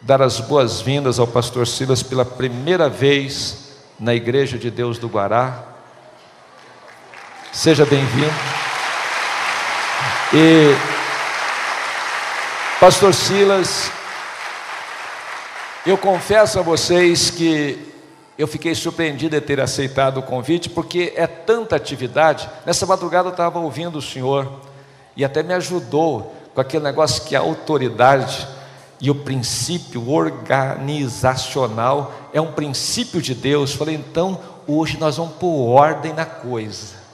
dar as boas-vindas ao pastor Silas pela primeira vez na Igreja de Deus do Guará. Seja bem-vindo. E pastor Silas, eu confesso a vocês que eu fiquei surpreendido de ter aceitado o convite, porque é tanta atividade. Nessa madrugada eu estava ouvindo o senhor e até me ajudou com aquele negócio que a autoridade e o princípio organizacional é um princípio de Deus. Falei, então hoje nós vamos pôr ordem na coisa.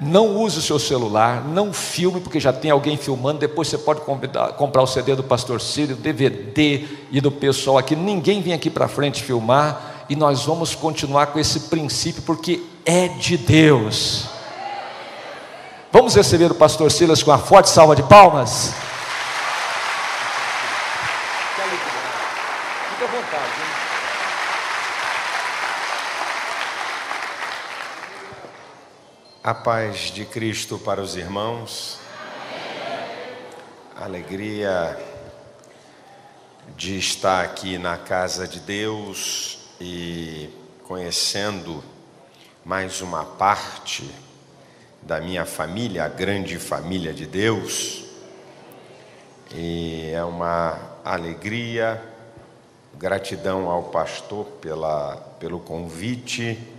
Não use o seu celular, não filme, porque já tem alguém filmando. Depois você pode comprar o CD do Pastor Círio, DVD e do pessoal aqui. Ninguém vem aqui para frente filmar. E nós vamos continuar com esse princípio, porque é de Deus. Vamos receber o pastor Silas com uma forte salva de palmas. Fique à vontade. A paz de Cristo para os irmãos. Alegria de estar aqui na casa de Deus e conhecendo mais uma parte da minha família, a grande família de Deus. E é uma alegria, gratidão ao pastor pela, pelo convite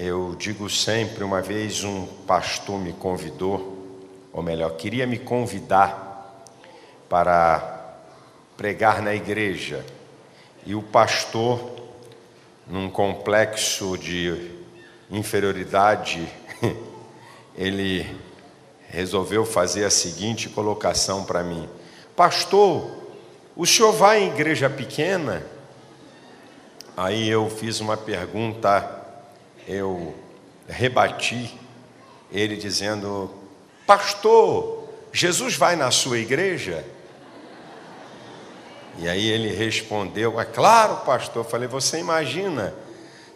eu digo sempre, uma vez um pastor me convidou, ou melhor, queria me convidar para pregar na igreja. E o pastor, num complexo de inferioridade, ele resolveu fazer a seguinte colocação para mim: Pastor, o senhor vai em igreja pequena? Aí eu fiz uma pergunta eu rebati ele dizendo: Pastor, Jesus vai na sua igreja? E aí ele respondeu: É claro, pastor. Eu falei: Você imagina,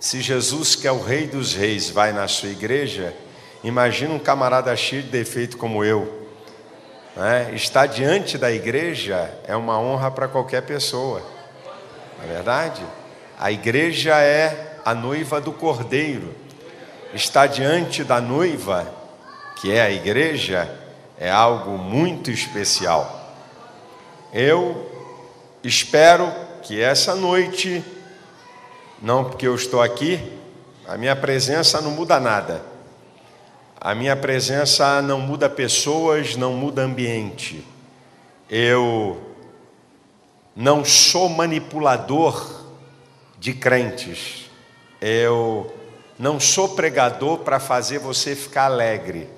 se Jesus, que é o Rei dos Reis, vai na sua igreja, imagina um camarada cheio de defeito como eu. Né? Estar diante da igreja é uma honra para qualquer pessoa, não é verdade? A igreja é a noiva do cordeiro. Está diante da noiva, que é a igreja, é algo muito especial. Eu espero que essa noite, não porque eu estou aqui, a minha presença não muda nada. A minha presença não muda pessoas, não muda ambiente. Eu não sou manipulador de crentes eu não sou pregador para fazer você ficar alegre.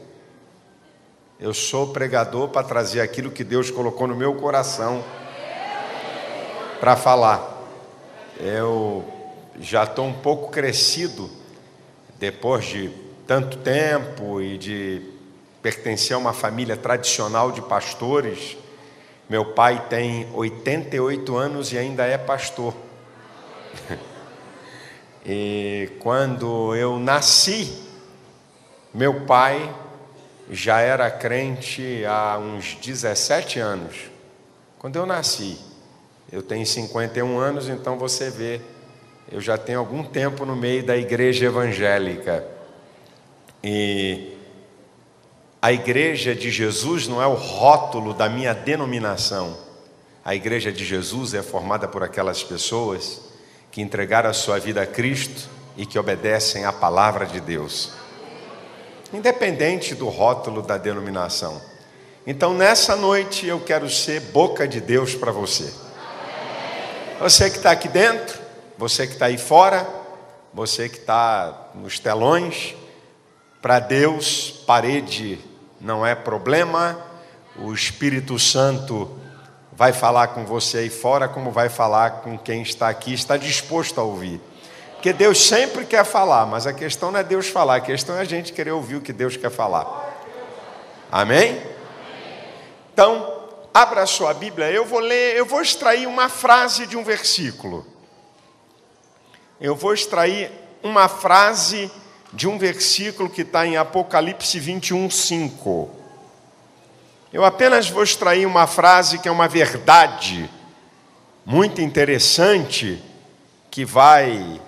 Eu sou pregador para trazer aquilo que Deus colocou no meu coração para falar. Eu já estou um pouco crescido depois de tanto tempo e de pertencer a uma família tradicional de pastores. Meu pai tem 88 anos e ainda é pastor. E quando eu nasci, meu pai já era crente há uns 17 anos. Quando eu nasci, eu tenho 51 anos, então você vê, eu já tenho algum tempo no meio da igreja evangélica. E a igreja de Jesus não é o rótulo da minha denominação. A igreja de Jesus é formada por aquelas pessoas que entregaram a sua vida a Cristo e que obedecem à palavra de Deus, independente do rótulo da denominação. Então, nessa noite, eu quero ser boca de Deus para você. Você que está aqui dentro, você que está aí fora, você que está nos telões, para Deus, parede não é problema, o Espírito Santo vai falar com você aí fora, como vai falar com quem está aqui, está disposto a ouvir. Porque Deus sempre quer falar, mas a questão não é Deus falar, a questão é a gente querer ouvir o que Deus quer falar. Amém? Então, abra sua Bíblia, eu vou ler, eu vou extrair uma frase de um versículo. Eu vou extrair uma frase de um versículo que está em Apocalipse 21, 5. Eu apenas vou extrair uma frase que é uma verdade muito interessante, que vai.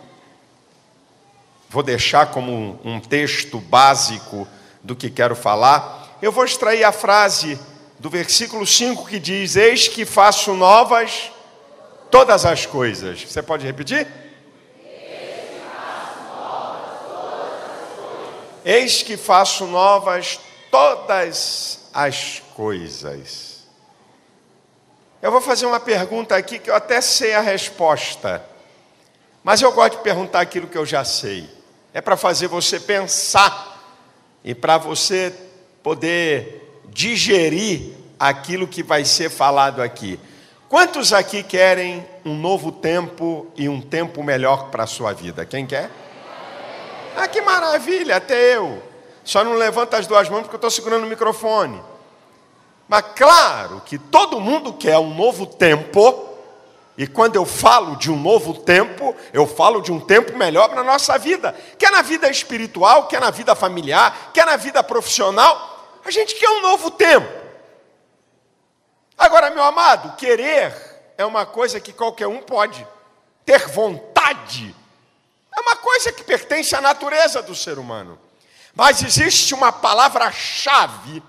Vou deixar como um, texto básico do que quero falar. Eu vou extrair a frase do versículo 5 que diz: Eis que faço novas todas as coisas. Você pode repetir? Eis que faço novas todas as coisas. Eu vou fazer uma pergunta aqui que eu até sei a resposta, mas eu gosto de perguntar aquilo que eu já sei. É para fazer você pensar e para você poder digerir aquilo que vai ser falado aqui. Quantos aqui querem um novo tempo e um tempo melhor para a sua vida? Quem quer? Ah, que maravilha, até eu. Só não levanta as duas mãos porque eu estou segurando o microfone. Mas claro que todo mundo quer um novo tempo, e quando eu falo de um novo tempo, eu falo de um tempo melhor para a nossa vida, quer na vida espiritual, quer na vida familiar, quer na vida profissional, a gente quer um novo tempo. Agora, meu amado, querer é uma coisa que qualquer um pode, ter vontade é uma coisa que pertence à natureza do ser humano. Mas existe uma palavra-chave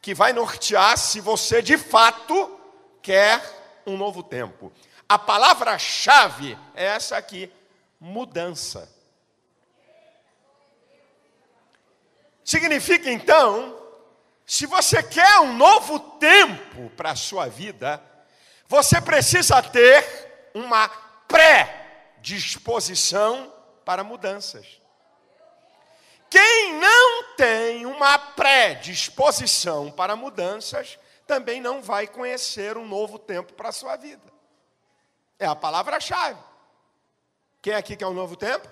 que vai nortear se você de fato quer um novo tempo. A palavra-chave é essa aqui: mudança. Significa então, se você quer um novo tempo para a sua vida, você precisa ter uma pré-disposição para mudanças. Quem não tem uma predisposição para mudanças, também não vai conhecer um novo tempo para a sua vida. É a palavra-chave. Quem aqui quer um novo tempo?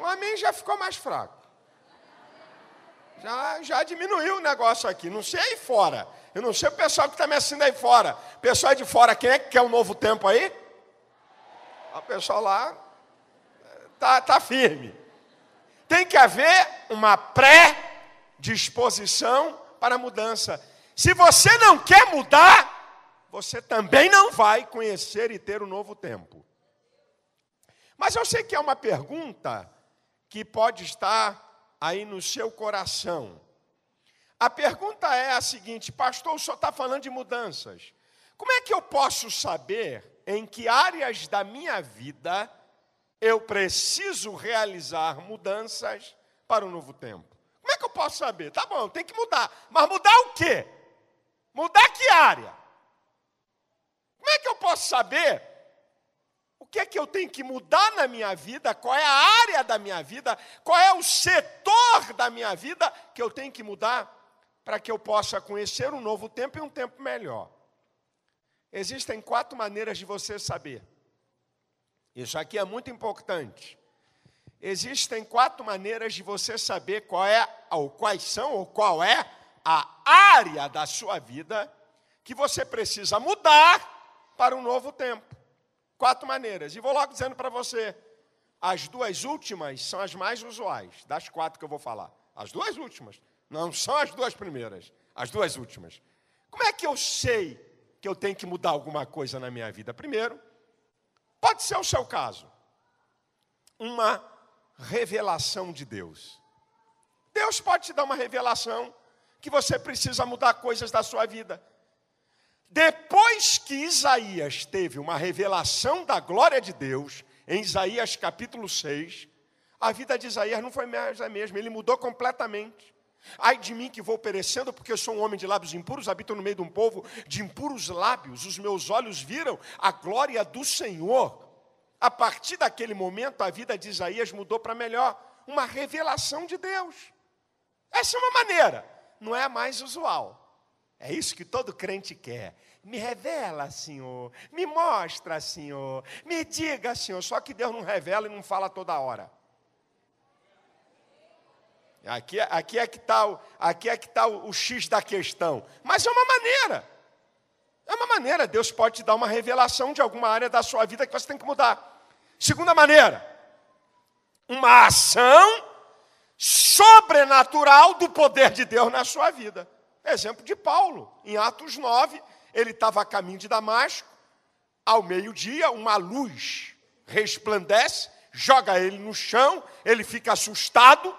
O amém já ficou mais fraco. Já, já diminuiu o negócio aqui. Não sei aí fora. Eu não sei o pessoal que está me assistindo aí fora. Pessoal de fora, quem é que quer um novo tempo aí? O pessoal lá está tá firme. Tem que haver uma pré-disposição para a mudança. Se você não quer mudar, você também não vai conhecer e ter um novo tempo. Mas eu sei que é uma pergunta que pode estar aí no seu coração. A pergunta é a seguinte, pastor, o senhor está falando de mudanças. Como é que eu posso saber em que áreas da minha vida eu preciso realizar mudanças para o novo tempo. Como é que eu posso saber? Tá bom, tem que mudar. Mas mudar o quê? Mudar que área? Como é que eu posso saber o que é que eu tenho que mudar na minha vida? Qual é a área da minha vida? Qual é o setor da minha vida que eu tenho que mudar para que eu possa conhecer um novo tempo e um tempo melhor? Existem quatro maneiras de você saber. Isso aqui é muito importante. Existem quatro maneiras de você saber qual é, ou quais são, ou qual é a área da sua vida que você precisa mudar para um novo tempo. Quatro maneiras. E vou logo dizendo para você: as duas últimas são as mais usuais, das quatro que eu vou falar. As duas últimas. Não são as duas primeiras, as duas últimas. Como é que eu sei que eu tenho que mudar alguma coisa na minha vida? Primeiro, Pode ser o seu caso. Uma revelação de Deus. Deus pode te dar uma revelação que você precisa mudar coisas da sua vida. Depois que Isaías teve uma revelação da glória de Deus, em Isaías capítulo 6, a vida de Isaías não foi mais a mesma, ele mudou completamente. Ai de mim que vou perecendo, porque sou um homem de lábios impuros, habito no meio de um povo de impuros lábios. Os meus olhos viram a glória do Senhor. A partir daquele momento, a vida de Isaías mudou para melhor. Uma revelação de Deus. Essa é uma maneira, não é a mais usual. É isso que todo crente quer. Me revela, Senhor. Me mostra, Senhor. Me diga, Senhor. Só que Deus não revela e não fala toda hora. Aqui, aqui é que está o, aqui é que tá o, o X da questão. Mas é uma maneira. É uma maneira. Deus pode te dar uma revelação de alguma área da sua vida que você tem que mudar. Segunda maneira, uma ação sobrenatural do poder de Deus na sua vida. Exemplo de Paulo, em Atos 9, ele estava a caminho de Damasco, ao meio-dia, uma luz resplandece, joga ele no chão, ele fica assustado,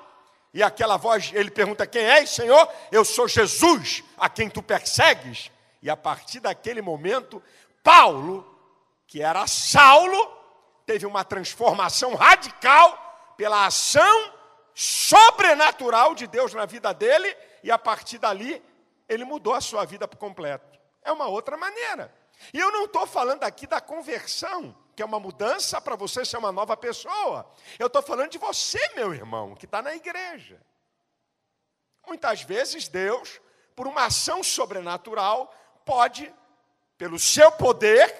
e aquela voz, ele pergunta: Quem és, Senhor? Eu sou Jesus, a quem tu persegues. E a partir daquele momento, Paulo, que era Saulo, teve uma transformação radical pela ação sobrenatural de Deus na vida dele, e a partir dali, ele mudou a sua vida por completo. É uma outra maneira. E eu não estou falando aqui da conversão, que é uma mudança para você ser uma nova pessoa. Eu estou falando de você, meu irmão, que está na igreja. Muitas vezes Deus, por uma ação sobrenatural, pode, pelo seu poder,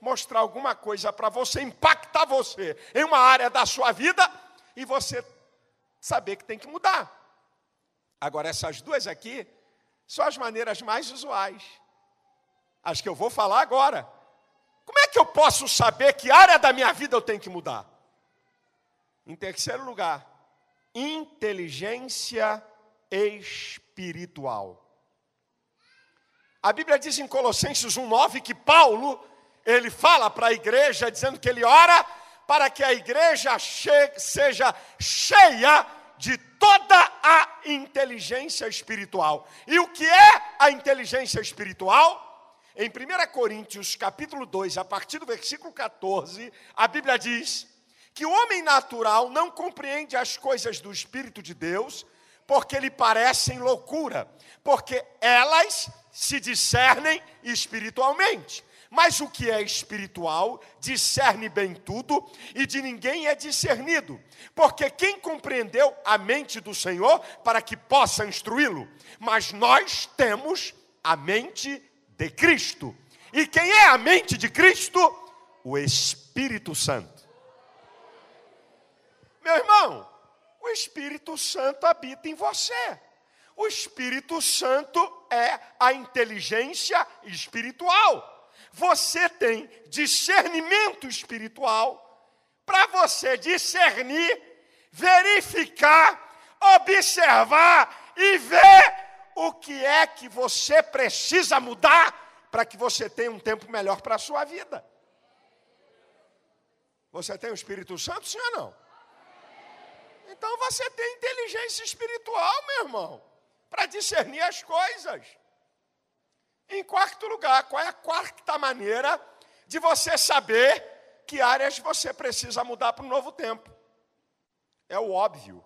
mostrar alguma coisa para você, impactar você em uma área da sua vida e você saber que tem que mudar. Agora, essas duas aqui são as maneiras mais usuais. As que eu vou falar agora. Como é que eu posso saber que área da minha vida eu tenho que mudar? Em terceiro lugar, inteligência espiritual. A Bíblia diz em Colossenses 1:9 que Paulo, ele fala para a igreja dizendo que ele ora para que a igreja che seja cheia de toda a inteligência espiritual. E o que é a inteligência espiritual? Em 1 Coríntios, capítulo 2, a partir do versículo 14, a Bíblia diz que o homem natural não compreende as coisas do Espírito de Deus, porque lhe parecem loucura, porque elas se discernem espiritualmente. Mas o que é espiritual discerne bem tudo e de ninguém é discernido, porque quem compreendeu a mente do Senhor para que possa instruí-lo? Mas nós temos a mente de Cristo. E quem é a mente de Cristo? O Espírito Santo. Meu irmão, o Espírito Santo habita em você. O Espírito Santo é a inteligência espiritual. Você tem discernimento espiritual para você discernir, verificar, observar e ver o que é que você precisa mudar para que você tenha um tempo melhor para a sua vida. Você tem o Espírito Santo, sim ou não? Então você tem inteligência espiritual, meu irmão, para discernir as coisas. Em quarto lugar, qual é a quarta maneira de você saber que áreas você precisa mudar para o novo tempo? É o óbvio.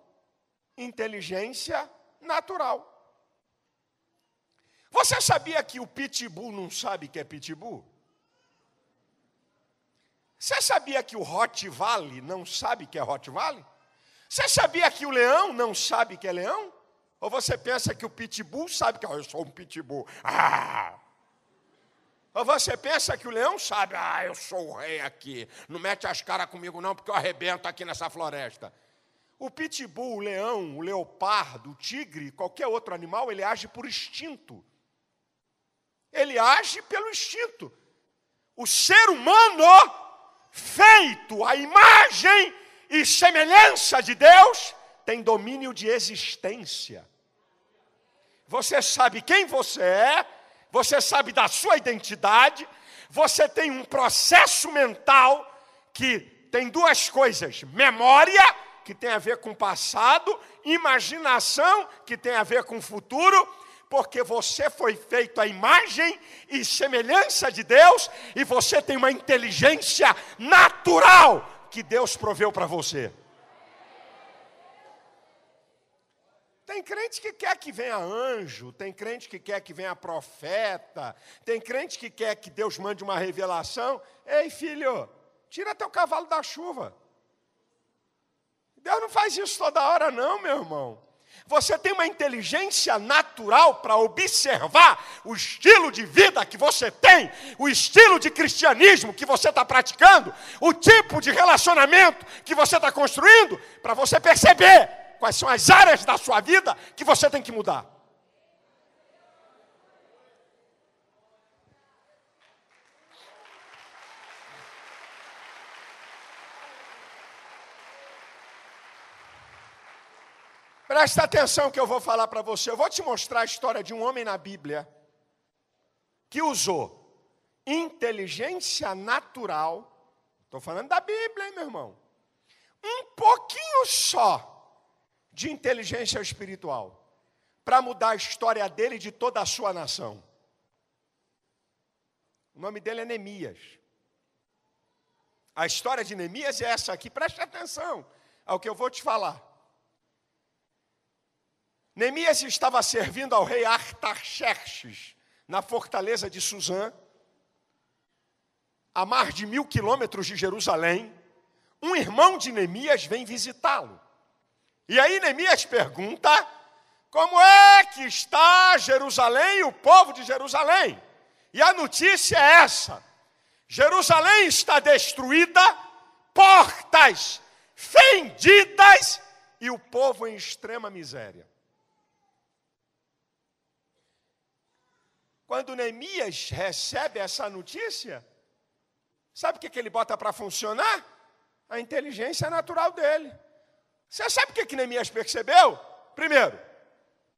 Inteligência natural. Você sabia que o pitbull não sabe que é pitbull? Você sabia que o Hot Valley não sabe que é Hot Valley? Você sabia que o leão não sabe que é leão? Ou você pensa que o pitbull sabe que oh, eu sou um pitbull? Ah! Ou você pensa que o leão sabe, ah, eu sou o rei aqui, não mete as caras comigo não, porque eu arrebento aqui nessa floresta. O pitbull, o leão, o leopardo, o tigre, qualquer outro animal, ele age por instinto. Ele age pelo instinto. O ser humano, feito à imagem e semelhança de Deus, tem domínio de existência. Você sabe quem você é, você sabe da sua identidade, você tem um processo mental que tem duas coisas: memória, que tem a ver com o passado, imaginação, que tem a ver com o futuro, porque você foi feito à imagem e semelhança de Deus e você tem uma inteligência natural que Deus proveu para você. Tem crente que quer que venha anjo, tem crente que quer que venha profeta, tem crente que quer que Deus mande uma revelação. Ei, filho, tira teu cavalo da chuva. Deus não faz isso toda hora, não, meu irmão. Você tem uma inteligência natural para observar o estilo de vida que você tem, o estilo de cristianismo que você está praticando, o tipo de relacionamento que você está construindo, para você perceber quais são as áreas da sua vida que você tem que mudar. Presta atenção que eu vou falar para você. Eu vou te mostrar a história de um homem na Bíblia que usou inteligência natural. Estou falando da Bíblia, hein, meu irmão? Um pouquinho só de inteligência espiritual para mudar a história dele e de toda a sua nação. O nome dele é Neemias. A história de Neemias é essa aqui, preste atenção ao que eu vou te falar. Neemias estava servindo ao rei Artaxerxes na fortaleza de Suzã, a mais de mil quilômetros de Jerusalém. Um irmão de Neemias vem visitá-lo. E aí Neemias pergunta: como é que está Jerusalém e o povo de Jerusalém? E a notícia é essa: Jerusalém está destruída, portas fendidas e o povo em extrema miséria. Quando Neemias recebe essa notícia, sabe o que, que ele bota para funcionar? A inteligência natural dele. Você sabe o que, que Neemias percebeu? Primeiro,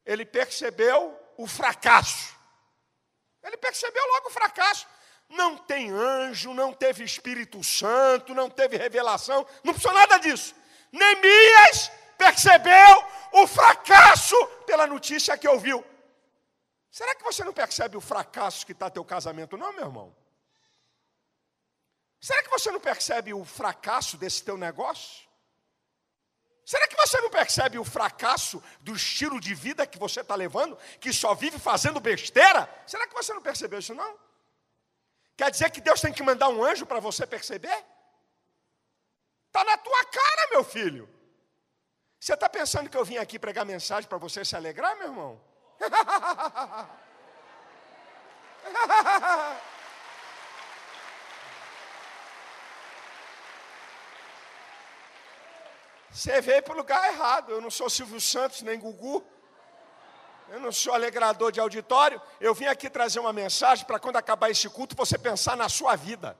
ele percebeu o fracasso. Ele percebeu logo o fracasso. Não tem anjo, não teve Espírito Santo, não teve revelação, não precisou nada disso. Neemias percebeu o fracasso pela notícia que ouviu. Será que você não percebe o fracasso que está teu casamento, não, meu irmão? Será que você não percebe o fracasso desse teu negócio? Será que você não percebe o fracasso do estilo de vida que você está levando, que só vive fazendo besteira? Será que você não percebeu isso não? Quer dizer que Deus tem que mandar um anjo para você perceber? Está na tua cara, meu filho. Você está pensando que eu vim aqui pregar mensagem para você se alegrar, meu irmão? Você veio para o lugar errado. Eu não sou Silvio Santos nem Gugu. Eu não sou alegrador de auditório. Eu vim aqui trazer uma mensagem para quando acabar esse culto você pensar na sua vida.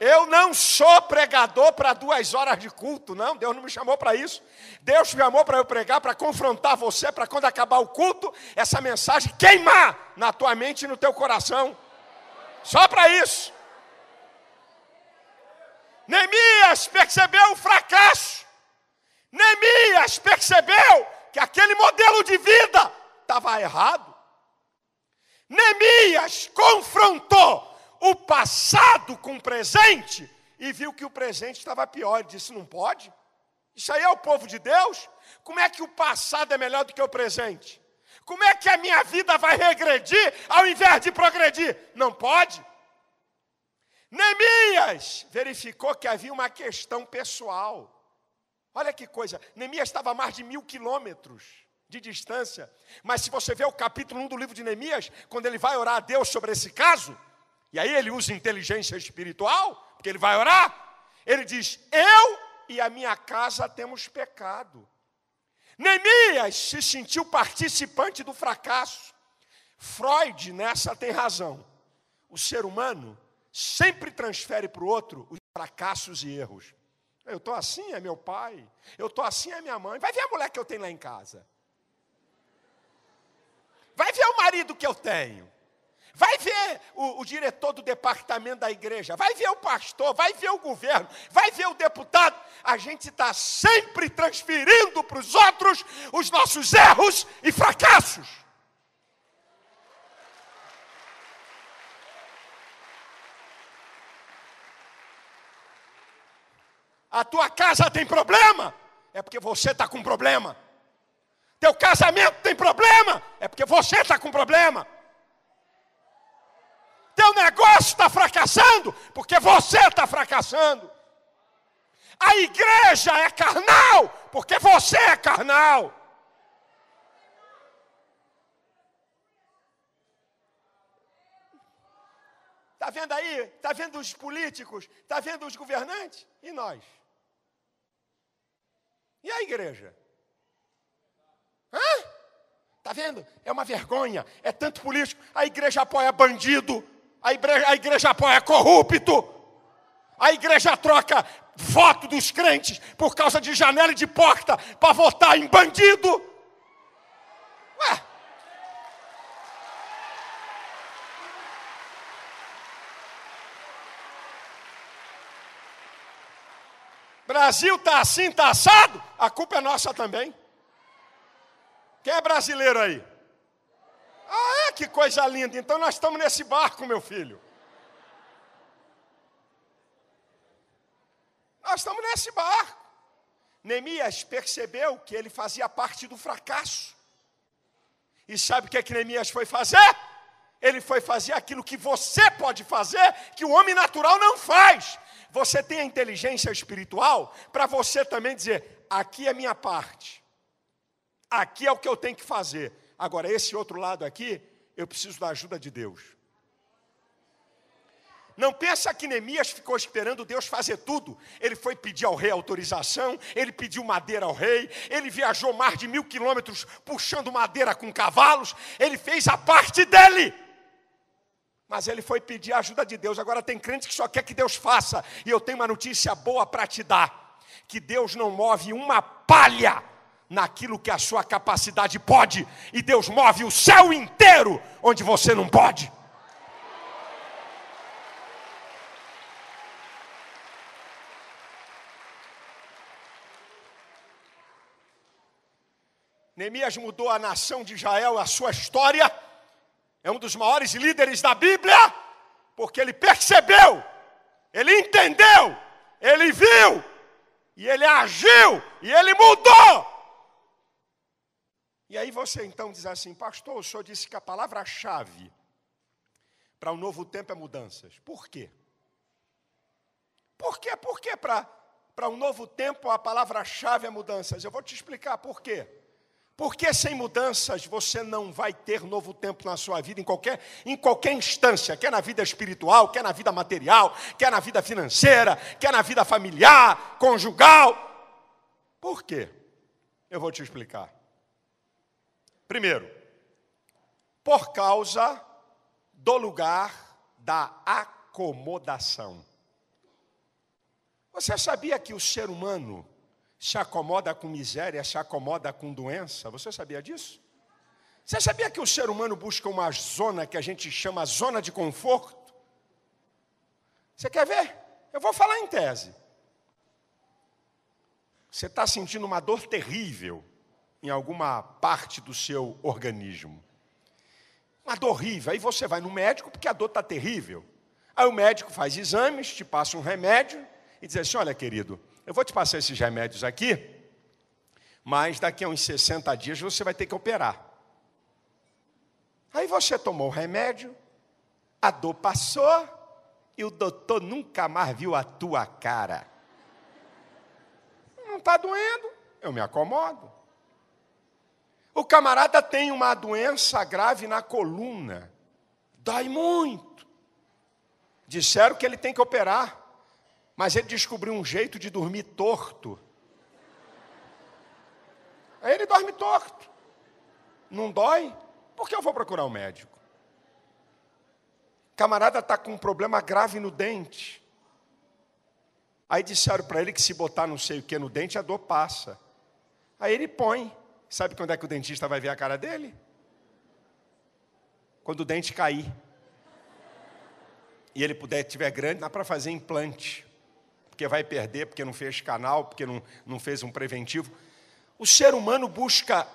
Eu não sou pregador para duas horas de culto, não. Deus não me chamou para isso. Deus me chamou para eu pregar, para confrontar você, para quando acabar o culto, essa mensagem queimar na tua mente e no teu coração. Só para isso. Neemias percebeu o fracasso. Neemias percebeu que aquele modelo de vida estava errado. Neemias confrontou o passado com o presente e viu que o presente estava pior. Ele disse: não pode. Isso aí é o povo de Deus? Como é que o passado é melhor do que o presente? Como é que a minha vida vai regredir ao invés de progredir? Não pode. Neemias verificou que havia uma questão pessoal. Olha que coisa, Neemias estava a mais de mil quilômetros de distância. Mas se você ver o capítulo 1 do livro de Neemias, quando ele vai orar a Deus sobre esse caso, e aí ele usa inteligência espiritual, porque ele vai orar, ele diz: Eu e a minha casa temos pecado. Neemias se sentiu participante do fracasso. Freud nessa tem razão. O ser humano sempre transfere para o outro os fracassos e erros. Eu estou assim, é meu pai. Eu estou assim, é minha mãe. Vai ver a mulher que eu tenho lá em casa. Vai ver o marido que eu tenho. Vai ver o, o, diretor do departamento da igreja, vai ver o pastor, vai ver o governo, vai ver o deputado. A gente está sempre transferindo para os outros os nossos erros e fracassos. A tua casa tem problema, é porque você está com problema. Teu casamento tem problema, é porque você está com problema. Teu negócio está fracassando porque você está fracassando. A igreja é carnal porque você é carnal. Está vendo aí? Está vendo os políticos? Está vendo os governantes? E nós? E a igreja? Hã? Está vendo? É uma vergonha. É tanto político. A igreja apoia bandido a igreja, a igreja apoia corrupto, a igreja troca voto dos crentes por causa de janela e de porta para votar em bandido. Ué. Brasil tá assim, tá assado, a culpa é nossa também. Quem é brasileiro aí? Ah, é, que coisa linda. Então nós estamos nesse barco, meu filho. Nós estamos nesse barco. Neemias percebeu que ele fazia parte do fracasso. E sabe o que, é que Neemias foi fazer? Ele foi fazer aquilo que você pode fazer, que o homem natural não faz. Você tem a inteligência espiritual para você também dizer: aqui é minha parte, aqui é o que eu tenho que fazer. Agora, esse outro lado aqui, eu preciso da ajuda de Deus. Não pensa que Neemias ficou esperando Deus fazer tudo. Ele foi pedir ao rei autorização, ele pediu madeira ao rei, ele viajou mais de mil quilômetros puxando madeira com cavalos, ele fez a parte dele. Mas ele foi pedir a ajuda de Deus. Agora tem crente que só quer que Deus faça. E eu tenho uma notícia boa para te dar: que Deus não move uma palha naquilo que a sua capacidade pode, e Deus move o céu inteiro onde você não pode. Neemias mudou a nação de Israel, a sua história. É um dos maiores líderes da Bíblia, porque ele percebeu, ele entendeu, ele viu, e ele agiu, e ele mudou. E aí você então diz assim, pastor, o senhor disse que a palavra-chave para o um novo tempo é mudanças. Por quê? Por quê? Por quê para um novo tempo a palavra-chave é mudanças? Eu vou te explicar por quê. Porque sem mudanças você não vai ter novo tempo na sua vida, em qualquer, em qualquer instância, quer na vida espiritual, quer na vida material, quer na vida financeira, quer na vida familiar, conjugal. Por quê? Eu vou te explicar. Primeiro, por causa do lugar da acomodação. Você sabia que o ser humano se acomoda com miséria, se acomoda com doença. Você sabia disso? Você sabia que o ser humano busca uma zona que a gente chama zona de conforto? Você quer ver? Eu vou falar em tese. Você está sentindo uma dor terrível em alguma parte do seu organismo. Uma dor horrível. Aí você vai no médico porque a dor está terrível. Aí o médico faz exames, te passa um remédio e diz assim: olha, querido, eu vou te passar esses remédios aqui, mas daqui a uns 60 dias você vai ter que operar. Aí você tomou o remédio, a dor passou e o doutor nunca mais viu a tua cara. Não está doendo, eu me acomodo. O camarada tem uma doença grave na coluna, dói muito. Disseram que ele tem que operar. Mas ele descobriu um jeito de dormir torto. Aí ele dorme torto. Não dói? Por que eu vou procurar um médico? Camarada está com um problema grave no dente. Aí disseram para ele que se botar não sei o que no dente, a dor passa. Aí ele põe. Sabe quando é que o dentista vai ver a cara dele? Quando o dente cair. E ele puder, tiver grande, dá para fazer implante porque vai perder, porque não fez canal, porque não, não fez um preventivo. O ser humano busca,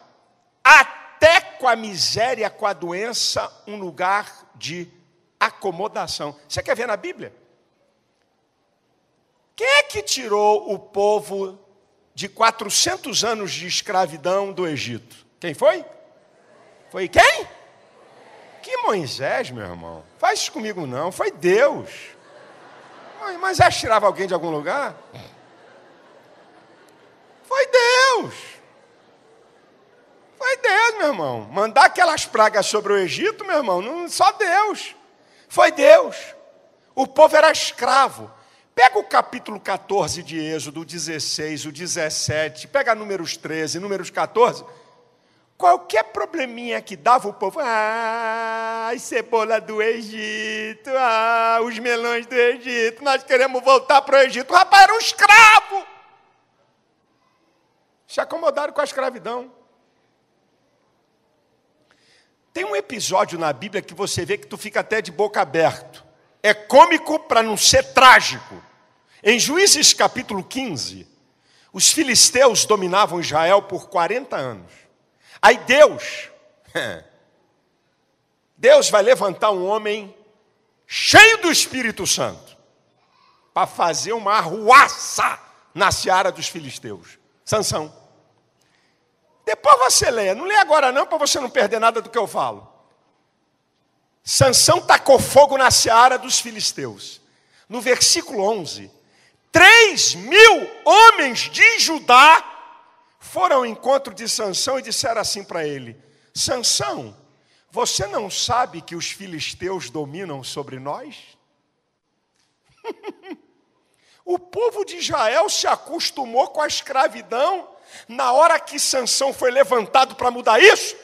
até com a miséria, com a doença, um lugar de acomodação. Você quer ver na Bíblia? Quem é que tirou o povo de 400 anos de escravidão do Egito? Quem foi? Foi quem? Que Moisés, meu irmão. Faz isso comigo não, foi Deus. Mas é tirava alguém de algum lugar? Foi Deus. Foi Deus, meu irmão. Mandar aquelas pragas sobre o Egito, meu irmão, não, só Deus. Foi Deus. O povo era escravo. Pega o capítulo 14 de Êxodo, o 16, o 17, pega números 13, números 14. Qualquer probleminha que dava o povo, ah, as cebola do Egito, ah, os melões do Egito, nós queremos voltar para o Egito. O rapaz era um escravo. Se acomodaram com a escravidão. Tem um episódio na Bíblia que você vê que tu fica até de boca aberta. É cômico para não ser trágico. Em Juízes capítulo 15, os filisteus dominavam Israel por 40 anos. Aí Deus, Deus vai levantar um homem cheio do Espírito Santo para fazer uma arruaça na seara dos filisteus. Sansão. Depois você leia, não lê agora não, para você não perder nada do que eu falo. Sansão tacou fogo na seara dos filisteus. No versículo 11, três mil homens de Judá foram ao encontro de Sansão e disseram assim para ele: Sansão, você não sabe que os filisteus dominam sobre nós? o povo de Israel se acostumou com a escravidão na hora que Sansão foi levantado para mudar isso,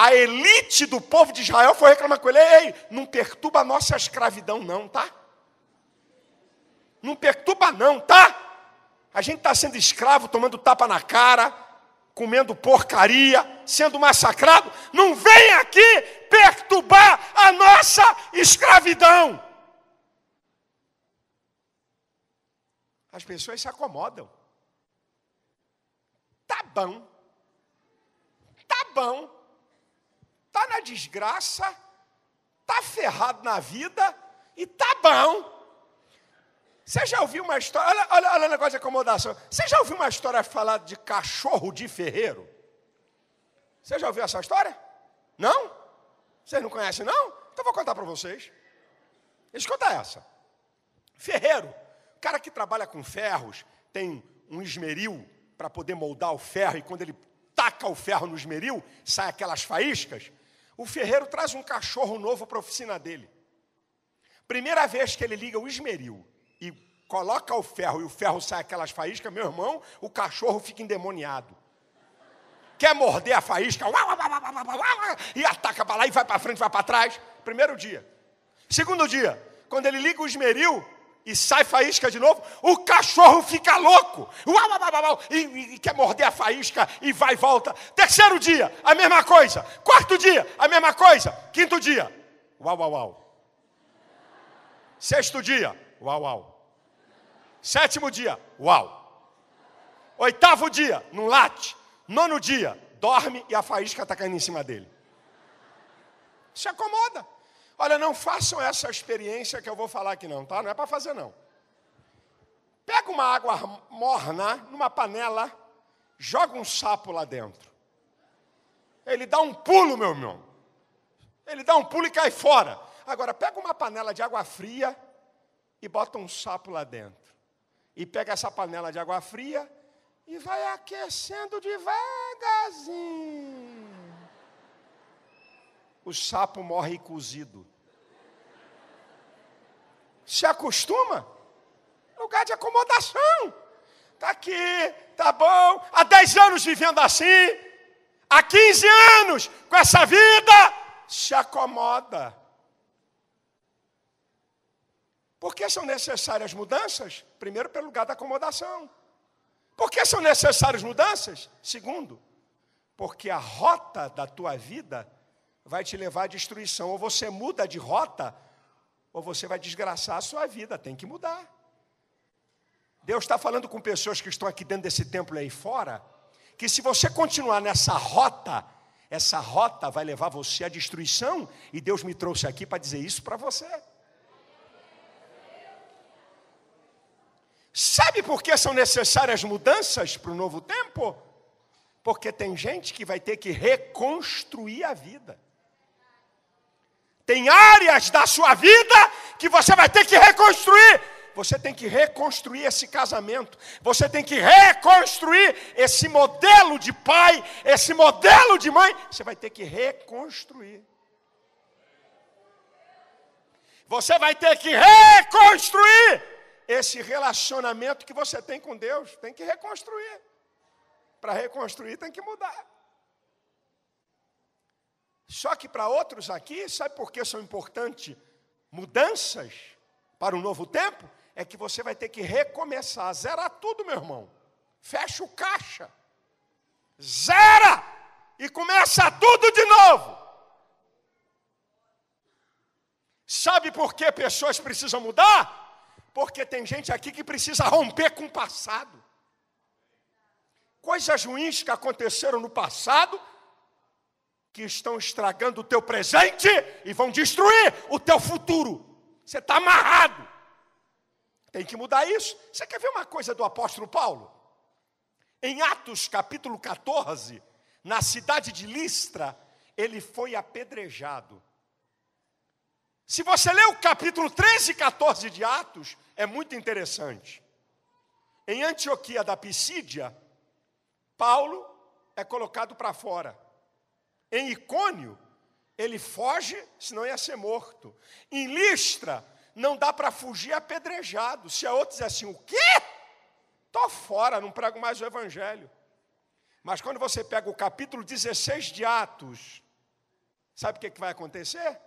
a elite do povo de Israel foi reclamar com ele: ei, não perturba a nossa escravidão, não, tá? Não perturba, não, tá? A gente está sendo escravo, tomando tapa na cara, comendo porcaria, sendo massacrado. Não vem aqui perturbar a nossa escravidão. As pessoas se acomodam. Tá bom. Tá bom. Tá na desgraça, tá ferrado na vida e tá bom. Você já ouviu uma história? Olha, olha, olha o negócio de acomodação. Você já ouviu uma história falar de cachorro de ferreiro? Você já ouviu essa história? Não? Vocês não conhecem, não? Então vou contar para vocês. Escuta essa. Ferreiro, cara que trabalha com ferros, tem um esmeril para poder moldar o ferro, e quando ele taca o ferro no esmeril, sai aquelas faíscas. O ferreiro traz um cachorro novo para a oficina dele. Primeira vez que ele liga o esmeril e coloca o ferro e o ferro sai aquelas faíscas, meu irmão, o cachorro fica endemoniado. Quer morder a faísca e ataca para lá e vai para frente, vai para trás. Primeiro dia. Segundo dia, quando ele liga o esmeril, e sai faísca de novo, o cachorro fica louco e, e, e, quer morder a faísca e vai e volta. Terceiro dia, a mesma coisa. Quarto dia, a mesma coisa. Quinto dia, uau, uau, uau. Sexto dia, uau, uau. Sétimo dia, uau. Oitavo dia, não late. Nono dia, dorme e a faísca está caindo em cima dele. Se acomoda. Olha, não façam essa experiência que eu vou falar aqui não, tá? Não é para fazer não. Pega uma água morna numa panela, joga um sapo lá dentro. Ele dá um pulo, meu irmão. Ele dá um pulo e cai fora. Agora, pega uma panela de água fria e bota um sapo lá dentro. E pega essa panela de água fria e vai aquecendo devagarzinho o sapo morre cozido. Se acostuma. Lugar de acomodação. Está aqui, tá bom. Há 10 anos vivendo assim. Há 15 anos com essa vida. Se acomoda. Por que são necessárias mudanças? Primeiro, pelo lugar da acomodação. Por que são necessárias mudanças? Segundo, porque a rota da tua vida vai te levar à destruição. Ou você muda de rota, ou você vai desgraçar a sua vida. Tem que mudar. Deus está falando com pessoas que estão aqui dentro desse templo aí fora, que se você continuar nessa rota, essa rota vai levar você à destruição, e Deus me trouxe aqui para dizer isso para você. Sabe por que são necessárias mudanças para o novo tempo? Porque tem gente que vai ter que reconstruir a vida. Tem áreas da sua vida que você vai ter que reconstruir. Você tem que reconstruir esse casamento. Você tem que reconstruir esse modelo de pai, esse modelo de mãe. Você vai ter que reconstruir. Você vai ter que reconstruir esse relacionamento que você tem com Deus. Tem que reconstruir. Para reconstruir, tem que mudar. Só que para outros aqui, sabe por que são importantes mudanças para um novo tempo? É que você vai ter que recomeçar, zerar tudo, meu irmão. Fecha o caixa, zera e começa tudo de novo. Sabe por que pessoas precisam mudar? Porque tem gente aqui que precisa romper com o passado. Coisas ruins que aconteceram no passado, que estão estragando o teu presente e vão destruir o teu futuro. Você está amarrado. Tem que mudar isso. Você quer ver uma coisa do apóstolo Paulo? Em Atos capítulo 14, na cidade de Listra, ele foi apedrejado. Se você ler o capítulo 13 e 14 de Atos, é muito interessante. Em Antioquia da Pisídia, Paulo é colocado para fora. Em Icônio, ele foge, senão ia ser morto. Em Listra, não dá para fugir apedrejado. Se a outra diz assim, o quê? Estou fora, não prego mais o evangelho. Mas quando você pega o capítulo 16 de Atos, sabe o que, que vai acontecer?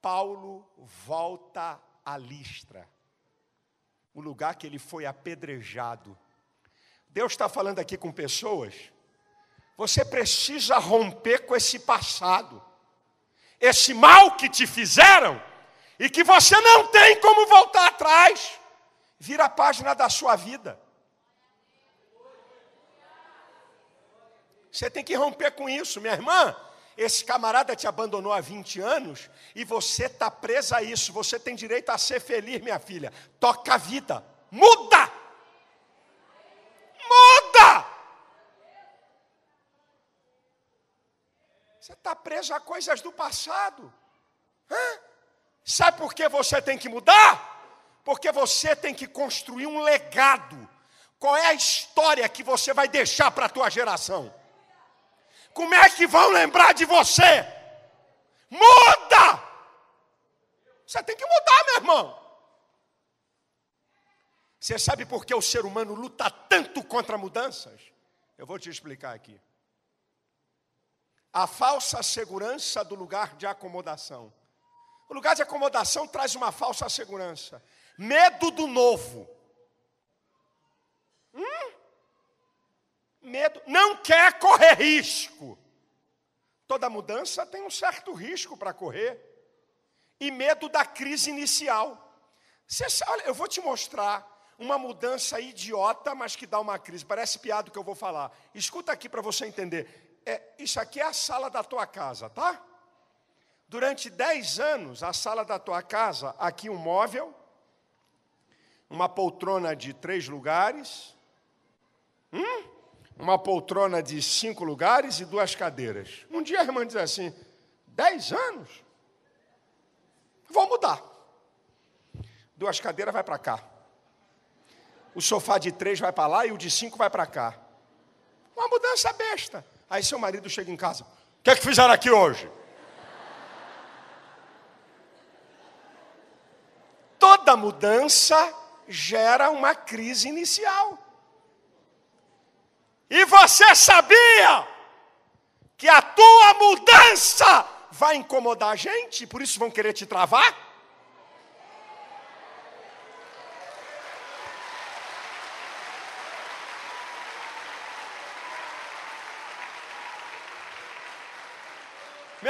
Paulo volta a Listra, o lugar que ele foi apedrejado. Deus está falando aqui com pessoas. Você precisa romper com esse passado, esse mal que te fizeram e que você não tem como voltar atrás. Vira a página da sua vida. Você tem que romper com isso, minha irmã. Esse camarada te abandonou há 20 anos e você está presa a isso. Você tem direito a ser feliz, minha filha. Toca a vida. Muda! Você está preso a coisas do passado. Hã? Sabe por que você tem que mudar? Porque você tem que construir um legado. Qual é a história que você vai deixar para a tua geração? Como é que vão lembrar de você? Muda! Você tem que mudar, meu irmão. Você sabe por que o ser humano luta tanto contra mudanças? Eu vou te explicar aqui. A falsa segurança do lugar de acomodação. O lugar de acomodação traz uma falsa segurança. Medo do novo. Hum? Medo, não quer correr risco. Toda mudança tem um certo risco para correr. E medo da crise inicial. Você, olha, eu vou te mostrar uma mudança idiota, mas que dá uma crise. Parece piada que eu vou falar. Escuta aqui para você entender. É, isso aqui é a sala da tua casa, tá? Durante 10 anos, a sala da tua casa, aqui um móvel, uma poltrona de três lugares, hum? uma poltrona de cinco lugares e duas cadeiras. Um dia a irmã diz assim: dez anos? Vou mudar. Duas cadeiras vai para cá. O sofá de três vai para lá e o de cinco vai para cá. Aí seu marido chega em casa: O que é que fizeram aqui hoje? Toda mudança gera uma crise inicial. E você sabia que a tua mudança vai incomodar a gente, por isso vão querer te travar?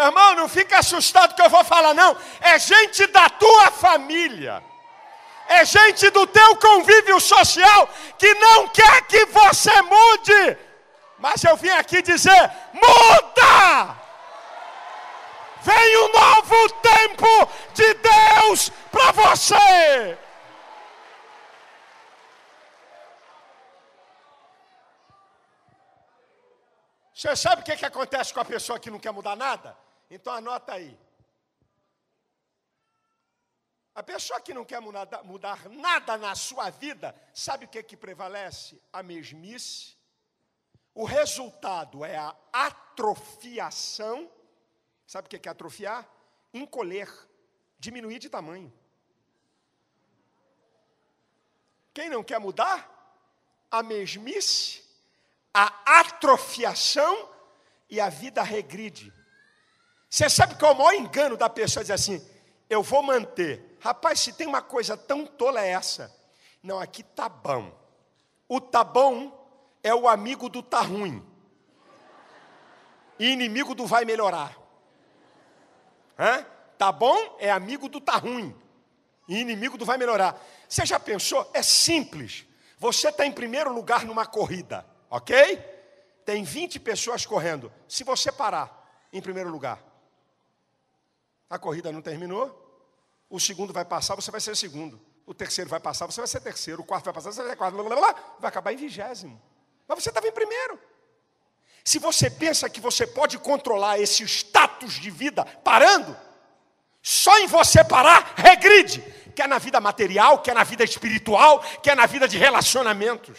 Meu irmão, não fica assustado que eu vou falar, não. É gente da tua família é gente do teu convívio social que não quer que você mude. Mas eu vim aqui dizer: muda! Vem um novo tempo de Deus para você. Você sabe o que, que acontece com a pessoa que não quer mudar nada? Então anota aí. A pessoa que não quer mudar, nada na sua vida, sabe o que, é que prevalece? A mesmice. O resultado é a atrofiação. Sabe o que é atrofiar? Encolher, diminuir de tamanho. Quem não quer mudar? A mesmice, a atrofiação e a vida regride. Você sabe qual é o maior engano da pessoa dizer assim: eu vou manter. Rapaz, se tem uma coisa tão tola é essa. Não, aqui tá bom. O tá bom é o amigo do tá ruim. E inimigo do vai melhorar. Hã? Tá bom é amigo do tá ruim. E inimigo do vai melhorar. Você já pensou? É simples. Você está em primeiro lugar numa corrida, ok? Tem 20 pessoas correndo. Se você parar em primeiro lugar, a corrida não terminou, o segundo vai passar, você vai ser segundo. O terceiro vai passar, você vai ser terceiro. O quarto vai passar, você vai ser quarto. Blá, blá, blá, vai acabar em vigésimo. Mas você estava em primeiro. Se você pensa que você pode controlar esse status de vida parando, só em você parar, regride. Quer na vida material, quer na vida espiritual, quer na vida de relacionamentos.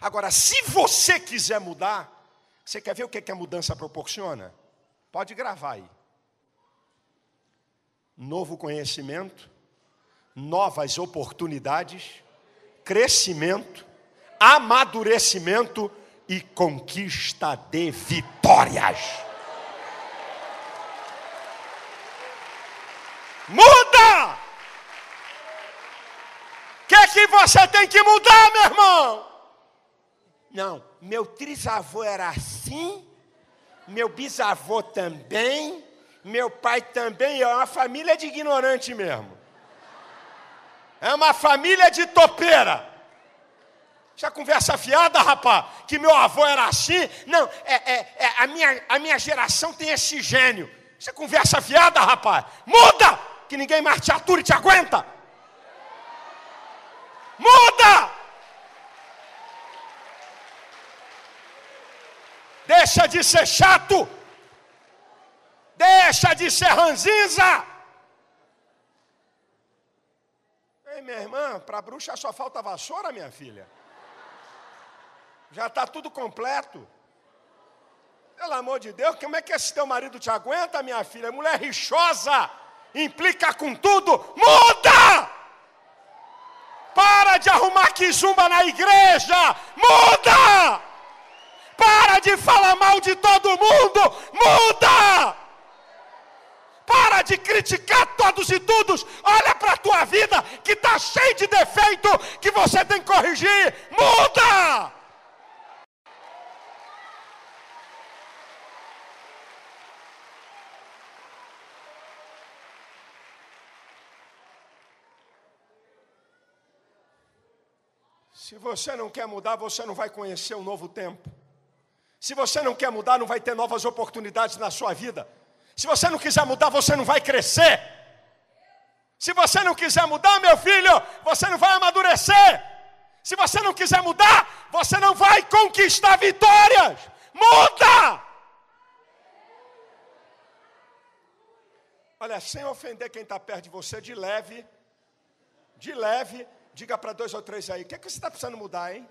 Agora, se você quiser mudar, você quer ver o que, a mudança proporciona? Pode gravar aí. Novo conhecimento, novas oportunidades, crescimento, amadurecimento e conquista de vitórias. Muda! O que, é que você tem que mudar, meu irmão? Não, meu trisavô era assim, meu bisavô também, meu pai também, é uma família de ignorante mesmo. É uma família de topeira. Já conversa fiada, rapaz, que meu avô era assim. Não, é, é, é, a, minha, a minha geração tem esse gênio. Você conversa fiada, rapaz. Muda! Que ninguém mais te atura e te aguenta. Muda! Deixa de ser chato. Deixa de ser ranzinza. Ei, minha irmã, para bruxa só falta vassoura, minha filha. Já está tudo completo. Pelo amor de Deus, como é que esse teu marido te aguenta, minha filha? Mulher rixosa, implica com tudo. Muda! Para de arrumar quizumba na igreja. Muda! Para de falar mal de todo mundo. Muda! Para de criticar todos e todos. Olha para a tua vida que está cheia de defeito que você tem que corrigir. Muda! Se você não quer mudar, você não vai conhecer um novo tempo. Se você não quer mudar, não vai ter novas oportunidades na sua vida. Se você não quiser mudar, você não vai crescer. Se você não quiser mudar, meu filho, você não vai amadurecer. Se você não quiser mudar, você não vai conquistar vitórias. Muda! Olha, sem ofender quem está perto de você, de leve, de leve, diga para dois ou três aí: o que, é que você está precisando mudar, hein?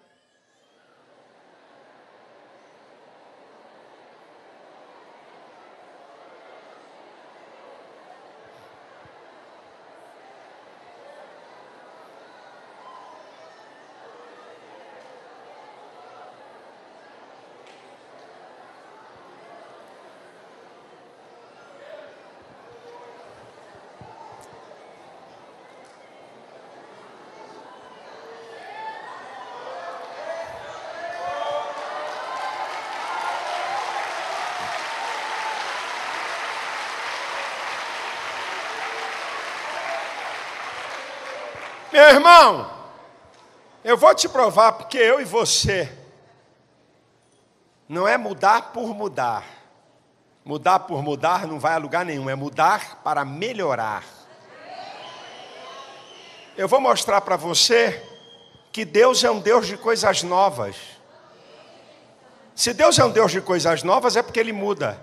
Meu irmão, eu vou te provar porque eu e você não é mudar por mudar. Mudar por mudar não vai a lugar nenhum, é mudar para melhorar. Eu vou mostrar para você que Deus é um Deus de coisas novas. Se Deus é um Deus de coisas novas, é porque Ele muda.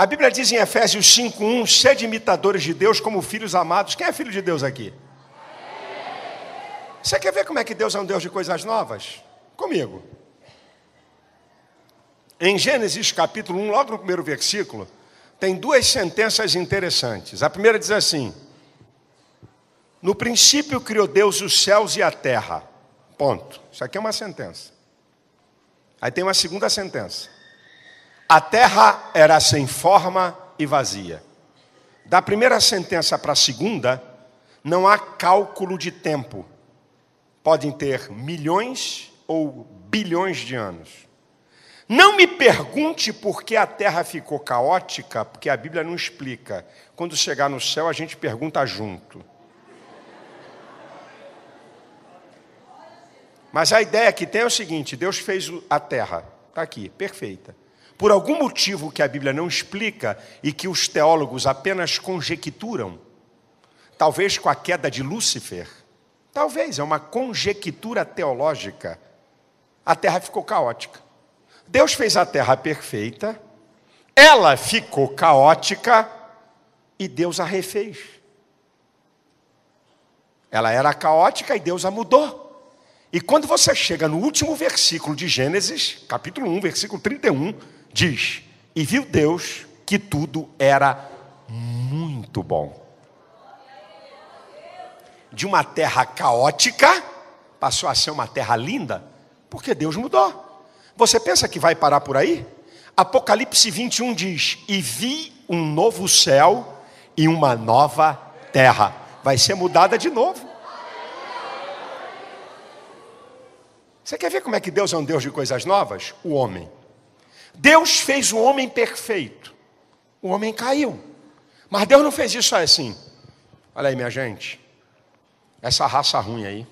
A Bíblia diz em Efésios 5:1, sede imitadores de Deus como filhos amados. Quem é filho de Deus aqui? Você quer ver como é que Deus é um Deus de coisas novas? Comigo. Em Gênesis capítulo 1, logo no primeiro versículo, tem duas sentenças interessantes. A primeira diz assim: No princípio criou Deus os céus e a terra. Ponto. Isso aqui é uma sentença. Aí tem uma segunda sentença. A terra era sem forma e vazia. Da primeira sentença para a segunda, não há cálculo de tempo. Podem ter milhões ou bilhões de anos. Não me pergunte por que a terra ficou caótica, porque a Bíblia não explica. Quando chegar no céu, a gente pergunta junto. Mas a ideia que tem é o seguinte: Deus fez a terra, está aqui, perfeita. Por algum motivo que a Bíblia não explica e que os teólogos apenas conjecturam, talvez com a queda de Lúcifer, talvez, é uma conjectura teológica, a terra ficou caótica. Deus fez a terra perfeita, ela ficou caótica e Deus a refez. Ela era caótica e Deus a mudou. E quando você chega no último versículo de Gênesis, capítulo 1, versículo 31, diz: E viu Deus que tudo era muito bom. De uma terra caótica, passou a ser uma terra linda, porque Deus mudou. Você pensa que vai parar por aí? Apocalipse 21 diz: E vi um novo céu e uma nova terra. Vai ser mudada de novo. Você quer ver como é que Deus é um Deus de coisas novas? O homem. Deus fez o homem perfeito. O homem caiu. Mas Deus não fez isso assim. Olha aí, minha gente. Essa raça ruim aí.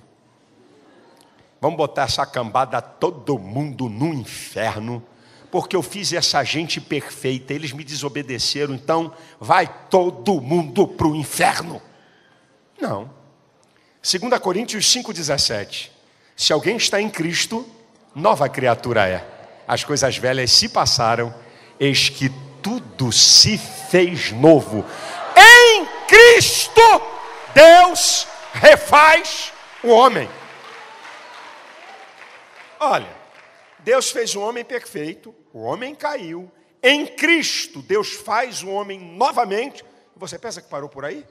Vamos botar essa cambada todo mundo no inferno, porque eu fiz essa gente perfeita, eles me desobedeceram, então vai todo mundo para o inferno. Não. 2 Coríntios 5,17. Se alguém está em Cristo, nova criatura é. As coisas velhas se passaram, eis que tudo se fez novo. Em Cristo, Deus refaz o homem. Olha, Deus fez o homem perfeito, o homem caiu. Em Cristo, Deus faz o homem novamente. Você pensa que parou por aí?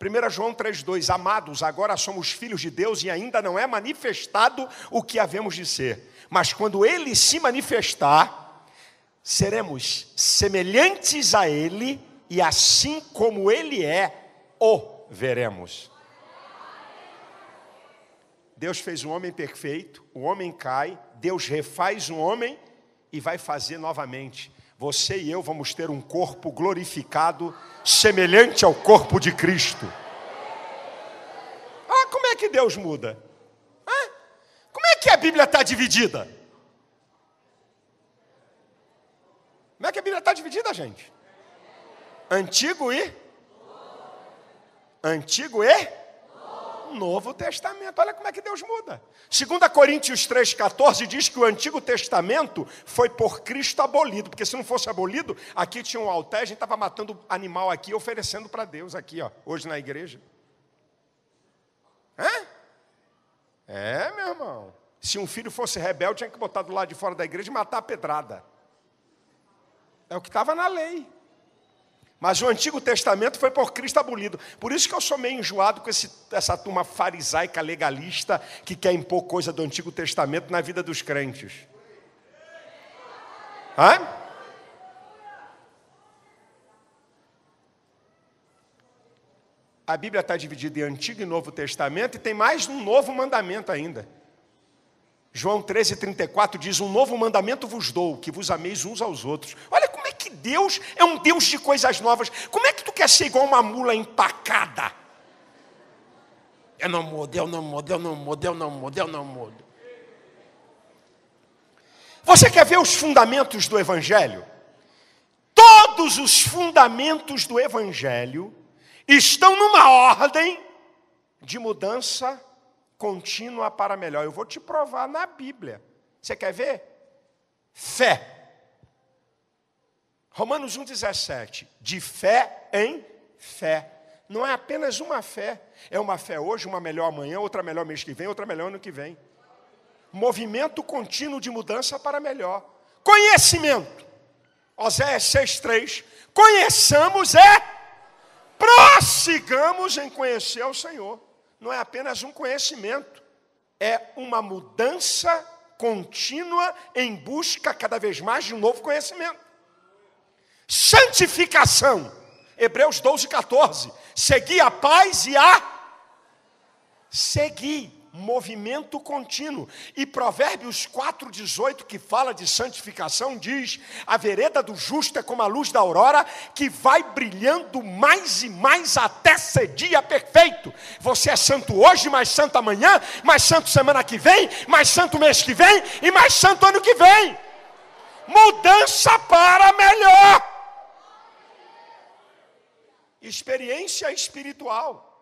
1 João 3,2: Amados, agora somos filhos de Deus e ainda não é manifestado o que havemos de ser. Mas quando ele se manifestar, seremos semelhantes a ele, e assim como ele é, o veremos. Deus fez um homem perfeito, o homem cai, Deus refaz o homem e vai fazer novamente. Você e eu vamos ter um corpo glorificado, semelhante ao corpo de Cristo. Ah, como é que Deus muda? Ah, como é que a Bíblia está dividida? Como é que a Bíblia está dividida, gente? Antigo e? Antigo e? Novo Testamento. Olha como é que Deus muda. 2 Coríntios 3,14 diz que o Antigo Testamento foi por Cristo abolido, porque se não fosse abolido, aqui tinha um altar, a gente estava matando animal aqui, oferecendo para Deus aqui, ó, hoje na igreja. Hã? É, meu irmão. Se um filho fosse rebelde, tinha que botar do lado de fora da igreja e matar a pedrada. É o que estava na lei. Mas o Antigo Testamento foi por Cristo abolido. Por isso que eu sou meio enjoado com esse, essa turma farisaica legalista que quer impor coisa do Antigo Testamento na vida dos crentes. Hã? A Bíblia está dividida em Antigo e Novo Testamento e tem mais um novo mandamento ainda. João 13, 34 diz: Um novo mandamento vos dou, que vos ameis uns aos outros. Olha como é que Deus é um Deus de coisas novas. Como é que tu quer ser igual uma mula empacada? Eu não mudo, eu não mudo, eu não mudo, eu não mudo, eu não mudo. Você quer ver os fundamentos do Evangelho? Todos os fundamentos do Evangelho estão numa ordem de mudança contínua para melhor. Eu vou te provar na Bíblia. Você quer ver? Fé. Romanos 1,17. De fé em fé. Não é apenas uma fé. É uma fé hoje, uma melhor amanhã, outra melhor mês que vem, outra melhor ano que vem. Movimento contínuo de mudança para melhor. Conhecimento. Oséias 6,3. Conheçamos é prossigamos em conhecer o Senhor não é apenas um conhecimento, é uma mudança contínua em busca cada vez mais de um novo conhecimento. Santificação. Hebreus 12, 14. Segui a paz e a seguir movimento contínuo. E Provérbios 4,18, que fala de santificação, diz: A vereda do justo é como a luz da aurora, que vai brilhando mais e mais até ser dia perfeito. Você é santo hoje, mais santo amanhã, mais santo semana que vem, mais santo mês que vem e mais santo ano que vem. Mudança para melhor. Experiência espiritual.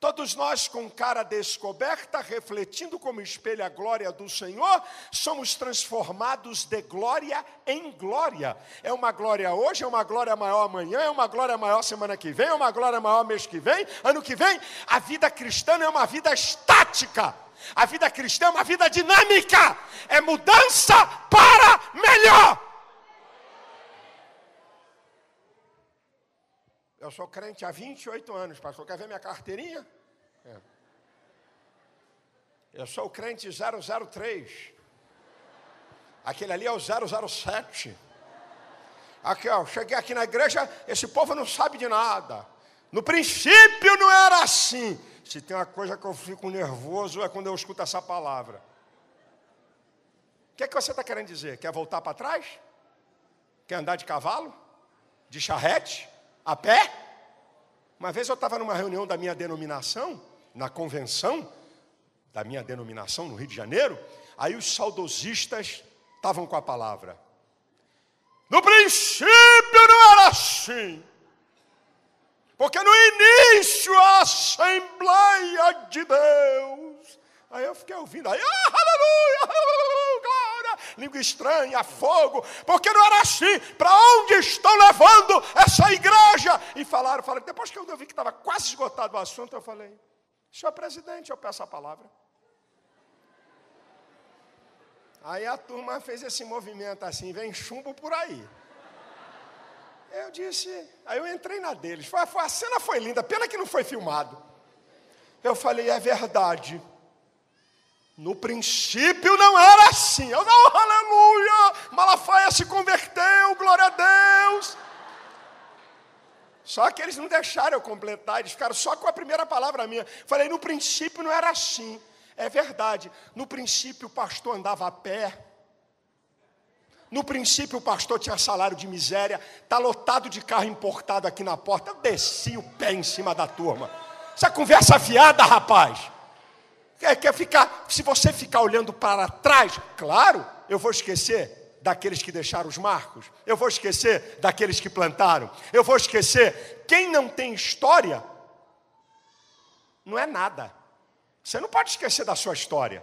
Todos nós com cara descoberta, refletindo como espelho a glória do Senhor, somos transformados de glória em glória. É uma glória hoje, é uma glória maior amanhã, é uma glória maior semana que vem, é uma glória maior mês que vem, ano que vem. A vida cristã é uma vida estática. A vida cristã é uma vida dinâmica. É mudança para melhor. Eu sou crente há 28 anos, pastor. Quer ver minha carteirinha? É. Eu sou o crente 003. Aquele ali é o 007. Aqui, ó, cheguei aqui na igreja, esse povo não sabe de nada. No princípio não era assim. Se tem uma coisa que eu fico nervoso é quando eu escuto essa palavra. O que, é que você está querendo dizer? Quer voltar para trás? Quer andar de cavalo? De charrete? A pé? Uma vez eu estava numa reunião da minha denominação, na convenção da minha denominação no Rio de Janeiro, aí os saudosistas estavam com a palavra. No princípio não era assim. Porque no início a Assembleia de Deus. Aí eu fiquei ouvindo, aí, ah, aleluia, língua estranha, fogo, porque não era assim, para onde estão levando essa igreja? E falaram, falaram, depois que eu vi que estava quase esgotado o assunto, eu falei, senhor presidente, eu peço a palavra. Aí a turma fez esse movimento assim, vem chumbo por aí. Eu disse, aí eu entrei na deles. A cena foi linda, pena que não foi filmado. Eu falei, é verdade. No princípio não era assim. Eu não, aleluia! Malafaia se converteu, glória a Deus. Só que eles não deixaram eu completar, eles ficaram só com a primeira palavra minha. Falei, no princípio não era assim. É verdade. No princípio o pastor andava a pé. No princípio o pastor tinha salário de miséria. Está lotado de carro importado aqui na porta. Eu desci o pé em cima da turma. Essa conversa afiada, rapaz. Quer, quer ficar, se você ficar olhando para trás, claro, eu vou esquecer daqueles que deixaram os marcos, eu vou esquecer daqueles que plantaram, eu vou esquecer. Quem não tem história, não é nada. Você não pode esquecer da sua história.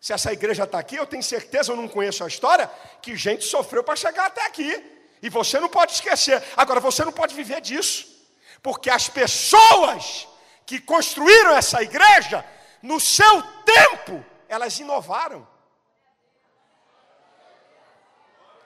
Se essa igreja está aqui, eu tenho certeza, eu não conheço a história, que gente sofreu para chegar até aqui. E você não pode esquecer. Agora, você não pode viver disso. Porque as pessoas que construíram essa igreja no seu tempo, elas inovaram.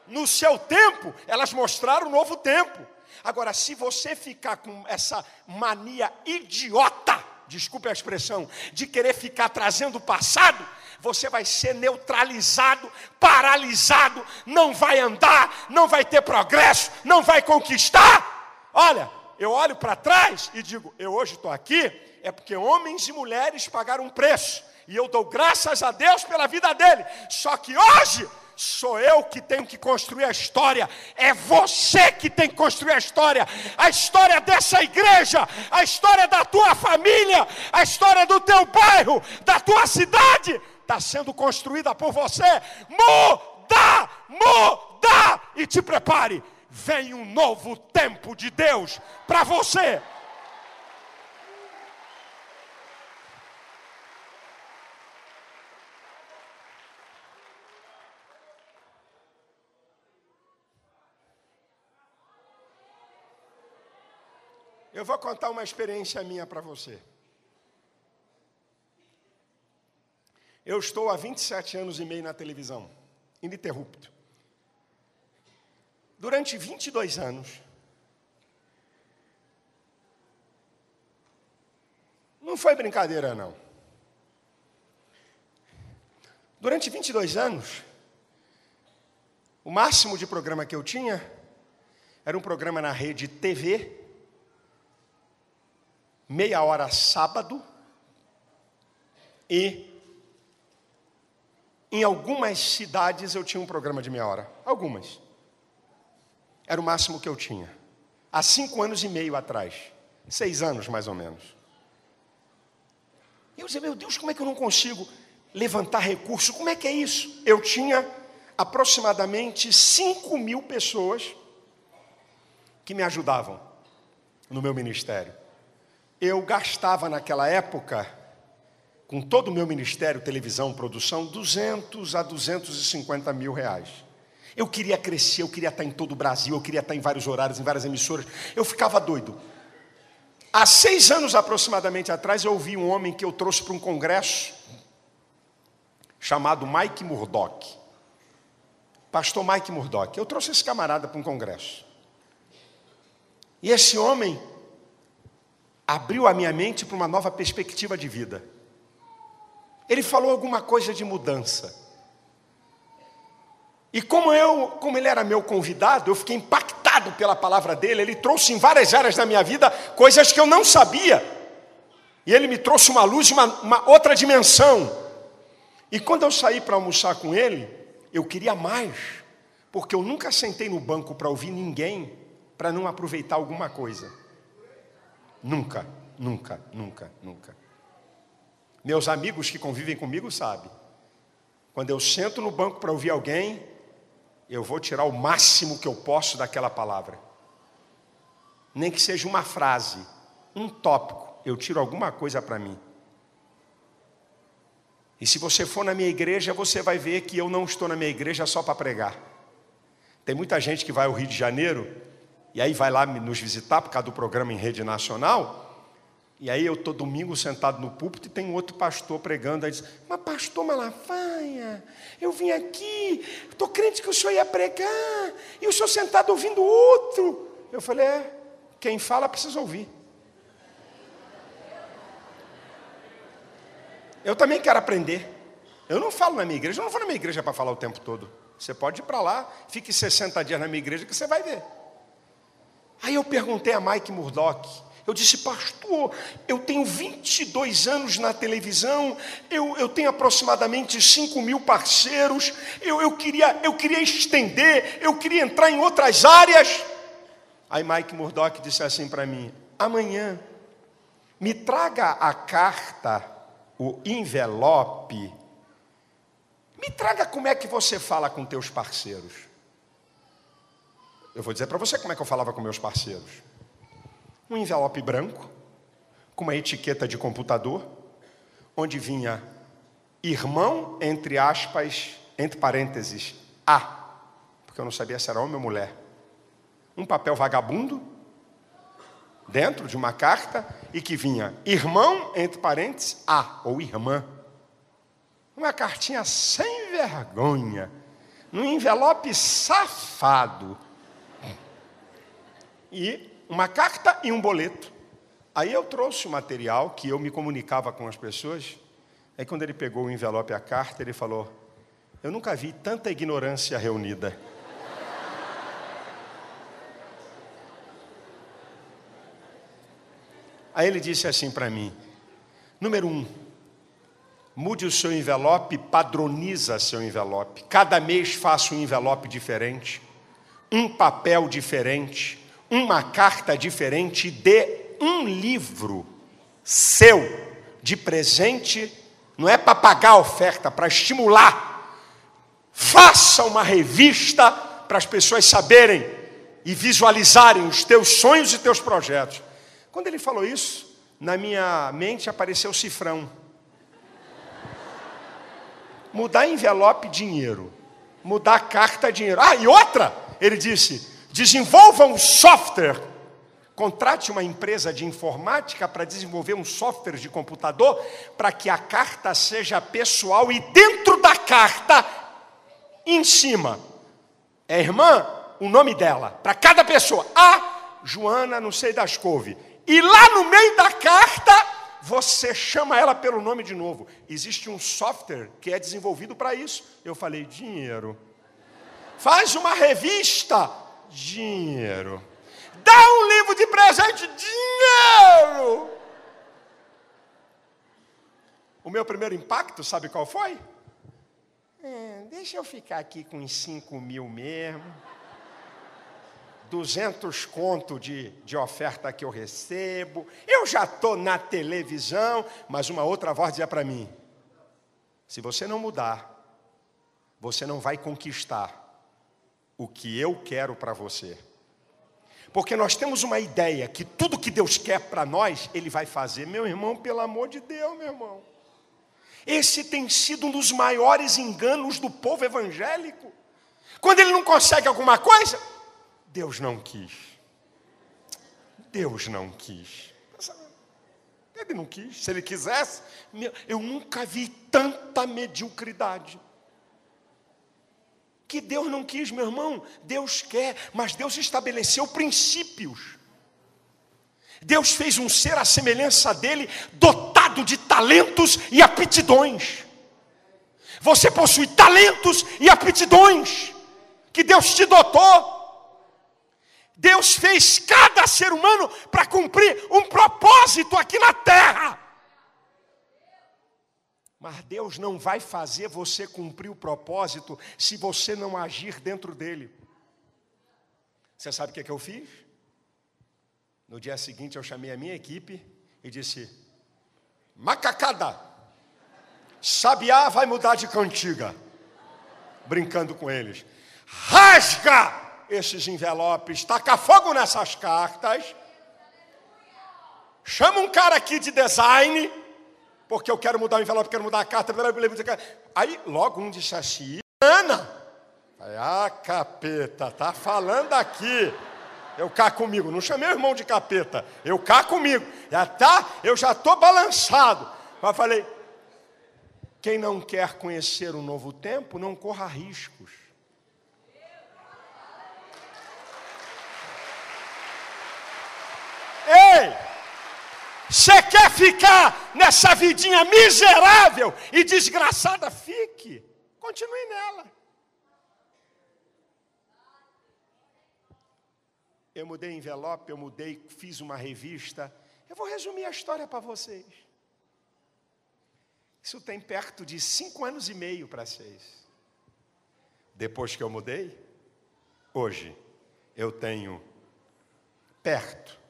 No seu tempo, elas mostraram um novo tempo. Agora, se você ficar com essa mania idiota, desculpe a expressão, de querer ficar trazendo o passado, você vai ser neutralizado, paralisado, não vai andar, não vai ter progresso, não vai conquistar. Olha, eu olho para trás e digo: eu hoje estou aqui é porque homens e mulheres pagaram um preço. E eu dou graças a Deus pela vida dele. Só que hoje sou eu que tenho que construir a história, é você que tem que construir a história, a história dessa igreja, a história da tua família, a história do teu bairro, da tua cidade, está sendo construída por você. Muda, muda e te prepare. Vem um novo tempo de Deus para você. Eu vou contar uma experiência minha para você. Eu estou há 27 anos e meio na televisão, ininterrupto. Durante 22 anos, não foi brincadeira, não. Durante 22 anos, o máximo de programa que eu tinha era um programa na rede TV, meia hora sábado, e em algumas cidades eu tinha um programa de meia hora. Algumas. Era o máximo que eu tinha. Há cinco anos e meio atrás. Seis anos, mais ou menos. E eu dizia, meu Deus, como é que eu não consigo levantar recurso? Como é que é isso? Eu tinha aproximadamente 5 mil pessoas que me ajudavam no meu ministério. Eu gastava naquela época, com todo o meu ministério, televisão, produção, 200 a 250 mil reais. Eu queria crescer, eu queria estar em todo o Brasil, eu queria estar em vários horários, em várias emissoras. Eu ficava doido. Há seis anos aproximadamente atrás, eu ouvi um homem que eu trouxe para um congresso, chamado Mike Murdock. Pastor Mike Murdock. Eu trouxe esse camarada para um congresso. E esse homem abriu a minha mente para uma nova perspectiva de vida. Ele falou alguma coisa de mudança. E como eu, como ele era meu convidado, eu fiquei impactado pela palavra dele. Ele trouxe em várias áreas da minha vida coisas que eu não sabia. E ele me trouxe uma luz, uma, uma outra dimensão. E quando eu saí para almoçar com ele, eu queria mais, porque eu nunca sentei no banco para ouvir ninguém para não aproveitar alguma coisa. Nunca, nunca, nunca, nunca. Meus amigos que convivem comigo sabem. Quando eu sento no banco para ouvir alguém, eu vou tirar o máximo que eu posso daquela palavra. Nem que seja uma frase, um tópico, eu tiro alguma coisa para mim. E se você for na minha igreja, você vai ver que eu não estou na minha igreja só para pregar. Tem muita gente que vai ao Rio de Janeiro e aí vai lá nos visitar por causa do programa em rede nacional. E aí eu estou domingo sentado no púlpito e tem um outro pastor pregando. Aí diz, mas pastor Malafaia, eu vim aqui, estou crente que o senhor ia pregar, e o senhor sentado ouvindo outro. Eu falei, é, quem fala precisa ouvir. Eu também quero aprender. Eu não falo na minha igreja, eu não vou na minha igreja para falar o tempo todo. Você pode ir para lá, fique 60 dias na minha igreja que você vai ver. Aí eu perguntei a Mike Murdock, eu disse, pastor, eu tenho 22 anos na televisão, eu, eu tenho aproximadamente 5 mil parceiros, eu, eu, queria, eu queria estender, eu queria entrar em outras áreas. Aí Mike Murdock disse assim para mim: amanhã, me traga a carta o envelope, me traga como é que você fala com teus parceiros. Eu vou dizer para você como é que eu falava com meus parceiros. Um envelope branco, com uma etiqueta de computador, onde vinha irmão, entre aspas, entre parênteses, A, porque eu não sabia se era homem ou mulher. Um papel vagabundo, dentro de uma carta e que vinha irmão, entre parênteses, A ou irmã. Uma cartinha sem vergonha, num envelope safado. E uma carta e um boleto. Aí eu trouxe o material que eu me comunicava com as pessoas. Aí quando ele pegou o envelope e a carta, ele falou: Eu nunca vi tanta ignorância reunida. Aí ele disse assim para mim: número um, mude o seu envelope, padroniza seu envelope. Cada mês faça um envelope diferente, um papel diferente, uma carta diferente, dê um livro seu de presente, não é para pagar a oferta, para estimular. Faça uma revista para as pessoas saberem e visualizarem os teus sonhos e teus projetos. Quando ele falou isso, na minha mente apareceu o cifrão. Mudar envelope, dinheiro. Mudar carta, dinheiro. Ah, e outra, ele disse: desenvolva um software. Contrate uma empresa de informática para desenvolver um software de computador para que a carta seja pessoal e dentro da carta, em cima, é irmã, o nome dela, para cada pessoa. A Joana, não sei das couve. E lá no meio da carta você chama ela pelo nome de novo. Existe um software que é desenvolvido para isso. Eu falei: dinheiro. Faz uma revista. Dinheiro. Dá um livro de presente. Dinheiro. O meu primeiro impacto, sabe qual foi? É, deixa eu ficar aqui com uns 5 mil mesmo. 200 conto de, de oferta que eu recebo. Eu já estou na televisão, mas uma outra voz dizia para mim: se você não mudar, você não vai conquistar o que eu quero para você. Porque nós temos uma ideia que tudo que Deus quer para nós, Ele vai fazer. Meu irmão, pelo amor de Deus, meu irmão. Esse tem sido um dos maiores enganos do povo evangélico. Quando ele não consegue alguma coisa, Deus não quis. Deus não quis. Ele não quis. Se ele quisesse, eu nunca vi tanta mediocridade. Que Deus não quis, meu irmão. Deus quer, mas Deus estabeleceu princípios. Deus fez um ser à semelhança dele, dotado de talentos e aptidões. Você possui talentos e aptidões que Deus te dotou. Deus fez cada ser humano para cumprir um propósito aqui na terra. Mas Deus não vai fazer você cumprir o propósito se você não agir dentro dele. Você sabe o que, é que eu fiz? No dia seguinte eu chamei a minha equipe e disse: Macacada, Sabiá vai mudar de cantiga. Brincando com eles. Rasga esses envelopes, taca fogo nessas cartas. Chama um cara aqui de design, porque eu quero mudar o envelope, quero mudar a carta. Aí logo um disse assim: Ana, ah, capeta, tá falando aqui. Eu cá comigo, não chamei o irmão de capeta, eu cá comigo. Já tá, eu já tô balançado. Mas falei: quem não quer conhecer um novo tempo, não corra riscos. Ei! Você quer ficar nessa vidinha miserável e desgraçada? Fique. Continue nela. Eu mudei envelope, eu mudei, fiz uma revista. Eu vou resumir a história para vocês. Isso tem perto de cinco anos e meio para vocês. Depois que eu mudei, hoje eu tenho perto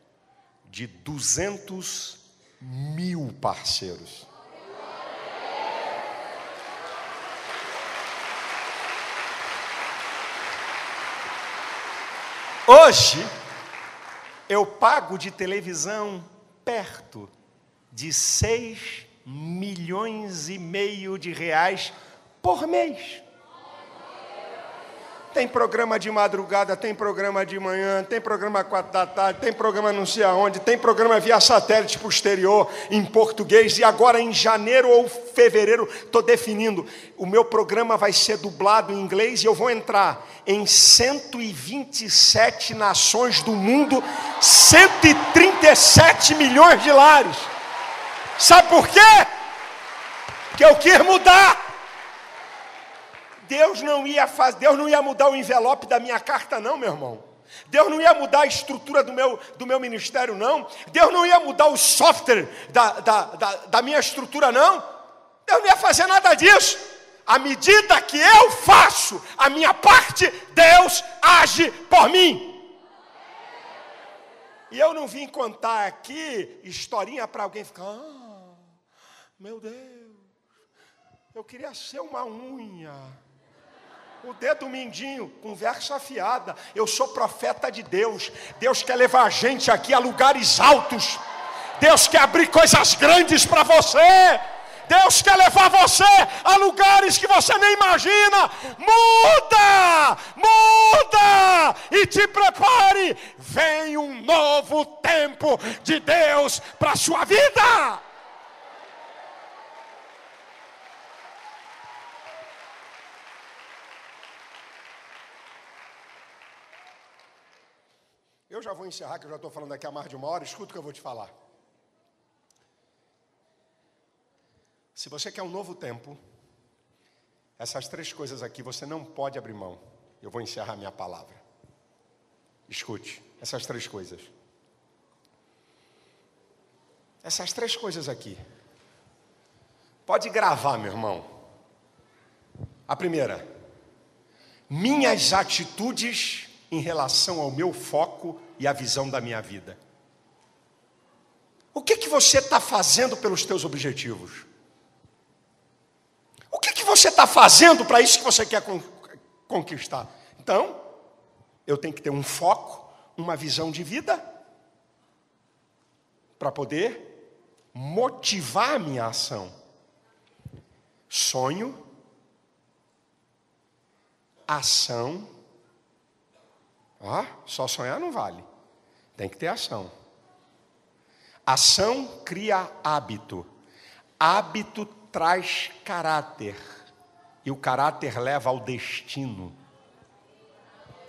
de 200 mil parceiros. Hoje, eu pago de televisão perto de 6 milhões e meio de reais por mês. Tem programa de madrugada, tem programa de manhã, tem programa quatro da tarde, tem programa não sei aonde, tem programa via satélite exterior, em português, e agora em janeiro ou fevereiro, estou definindo, o meu programa vai ser dublado em inglês e eu vou entrar em 127 nações do mundo, 137 milhões de lares. Sabe por quê? Que eu quis mudar. Deus não ia fazer, Deus não ia mudar o envelope da minha carta, não, meu irmão. Deus não ia mudar a estrutura do meu, do meu ministério, não. Deus não ia mudar o software da, da, da, da minha estrutura, não. Deus não ia fazer nada disso. À medida que eu faço a minha parte, Deus age por mim. E eu não vim contar aqui historinha para alguém ficar, ah, meu Deus, eu queria ser uma unha o dedo mindinho, conversa afiada. Eu sou profeta de Deus. Deus quer levar a gente aqui a lugares altos. Deus quer abrir coisas grandes para você. Deus quer levar você a lugares que você nem imagina. Muda! Muda! E te prepare. Vem um novo tempo de Deus para a sua vida. Já vou encerrar, que eu já estou falando aqui há mais de uma hora. Escuta o que eu vou te falar. Se você quer um novo tempo, essas três coisas aqui você não pode abrir mão. Eu vou encerrar minha palavra. Escute, essas três coisas. Essas três coisas aqui. Pode gravar, meu irmão. A primeira, minhas atitudes em relação ao meu foco e a visão da minha vida. O que que você está fazendo pelos teus objetivos? O que que você está fazendo para isso que você quer conquistar? Então, eu tenho que ter um foco, uma visão de vida, para poder motivar a minha ação. Sonho, ação. Só sonhar não vale. Tem que ter ação. Ação cria hábito. Hábito traz caráter. E o caráter leva ao destino.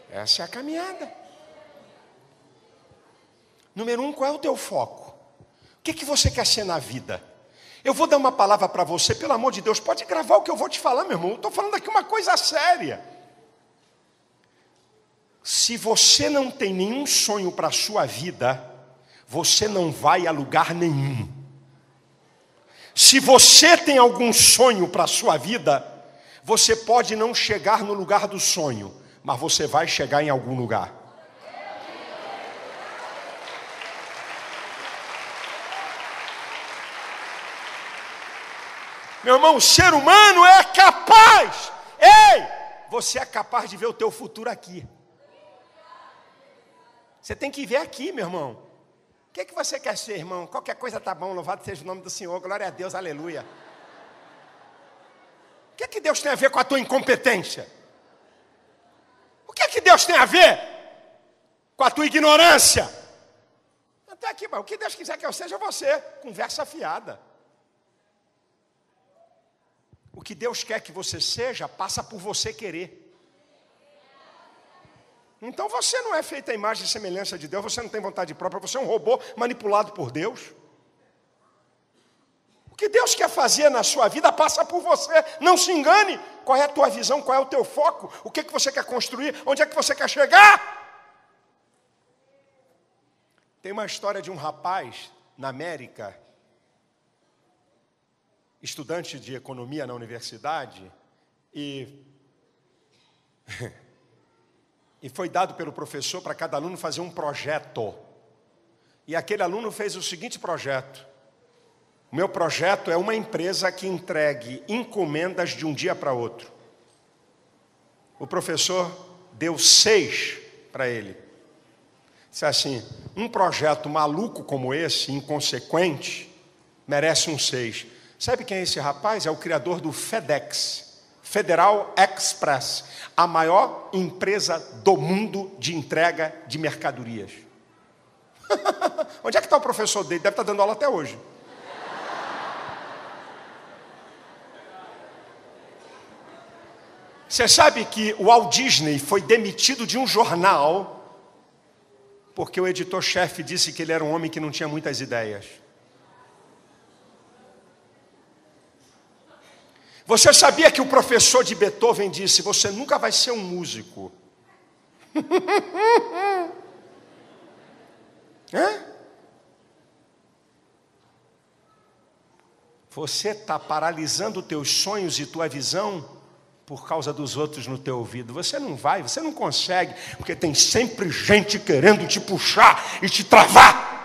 Essa é a caminhada. Número um, qual é o teu foco? O que, que você quer ser na vida? Eu vou dar uma palavra para você, pelo amor de Deus, pode gravar o que eu vou te falar, meu irmão. Estou falando aqui uma coisa séria. Se você não tem nenhum sonho para a sua vida, você não vai a lugar nenhum. Se você tem algum sonho para a sua vida, você pode não chegar no lugar do sonho, mas você vai chegar em algum lugar. Meu irmão, o ser humano é capaz. Ei, você é capaz de ver o teu futuro aqui. Você tem que ver aqui, meu irmão. O que, é que você quer ser, irmão? Qualquer coisa tá bom, louvado seja o nome do Senhor, glória a Deus, aleluia. O que, é que Deus tem a ver com a tua incompetência? O que é que Deus tem a ver com a tua ignorância? Até aqui, mas o que Deus quiser que eu seja você, conversa fiada. O que Deus quer que você seja, passa por você querer. Então você não é feita a imagem e semelhança de Deus, você não tem vontade própria, você é um robô manipulado por Deus. O que Deus quer fazer na sua vida passa por você. Não se engane. Qual é a tua visão? Qual é o teu foco? O que, é que você quer construir? Onde é que você quer chegar? Tem uma história de um rapaz na América, estudante de economia na universidade, e e foi dado pelo professor para cada aluno fazer um projeto. E aquele aluno fez o seguinte projeto: o meu projeto é uma empresa que entregue encomendas de um dia para outro. O professor deu seis para ele. Disse assim: um projeto maluco como esse, inconsequente, merece um seis. Sabe quem é esse rapaz? É o criador do FedEx. Federal Express, a maior empresa do mundo de entrega de mercadorias. Onde é que está o professor dele? Deve estar tá dando aula até hoje. Você sabe que o Walt Disney foi demitido de um jornal porque o editor-chefe disse que ele era um homem que não tinha muitas ideias. Você sabia que o professor de Beethoven disse: Você nunca vai ser um músico? Hã? Você está paralisando teus sonhos e tua visão por causa dos outros no teu ouvido. Você não vai, você não consegue, porque tem sempre gente querendo te puxar e te travar.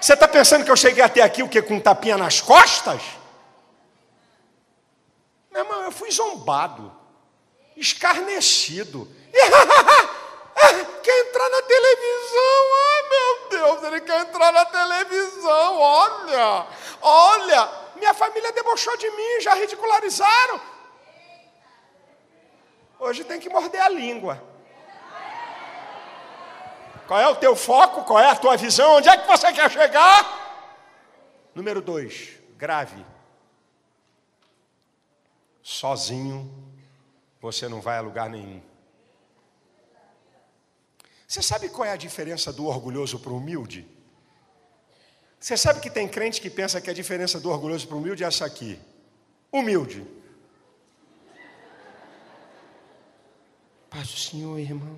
Você está pensando que eu cheguei até aqui o que com um tapinha nas costas? Meu irmão, eu fui zombado, escarnecido. quer entrar na televisão? Oh, meu Deus, ele quer entrar na televisão. Olha, olha, minha família debochou de mim, já ridicularizaram. Hoje tem que morder a língua. Qual é o teu foco? Qual é a tua visão? Onde é que você quer chegar? Número dois, grave sozinho, você não vai a lugar nenhum. Você sabe qual é a diferença do orgulhoso para o humilde? Você sabe que tem crente que pensa que a diferença do orgulhoso para o humilde é essa aqui. Humilde. Paz do Senhor, irmão.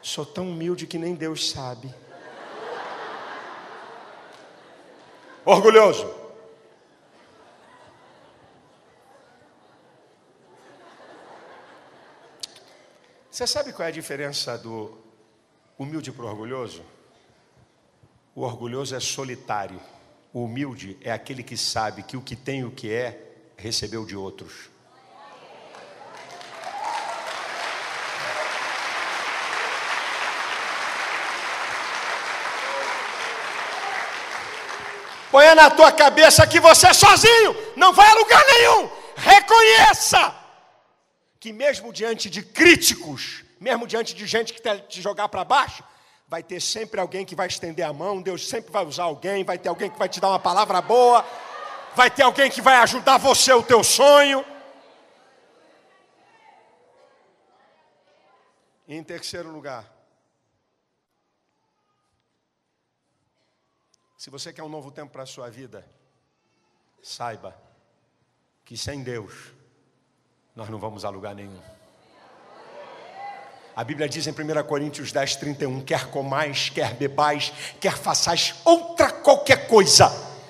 Sou tão humilde que nem Deus sabe. Orgulhoso. Você sabe qual é a diferença do humilde para o orgulhoso? O orgulhoso é solitário. O humilde é aquele que sabe que o que tem e o que é recebeu de outros. Põe na tua cabeça que você é sozinho não vai a lugar nenhum. Reconheça que mesmo diante de críticos, mesmo diante de gente que quer te jogar para baixo, vai ter sempre alguém que vai estender a mão, Deus sempre vai usar alguém, vai ter alguém que vai te dar uma palavra boa, vai ter alguém que vai ajudar você o teu sonho. E em terceiro lugar, se você quer um novo tempo para a sua vida, saiba que sem Deus nós não vamos a lugar nenhum. A Bíblia diz em 1 Coríntios 10, 31: quer comais, quer bebais, quer façais outra qualquer coisa,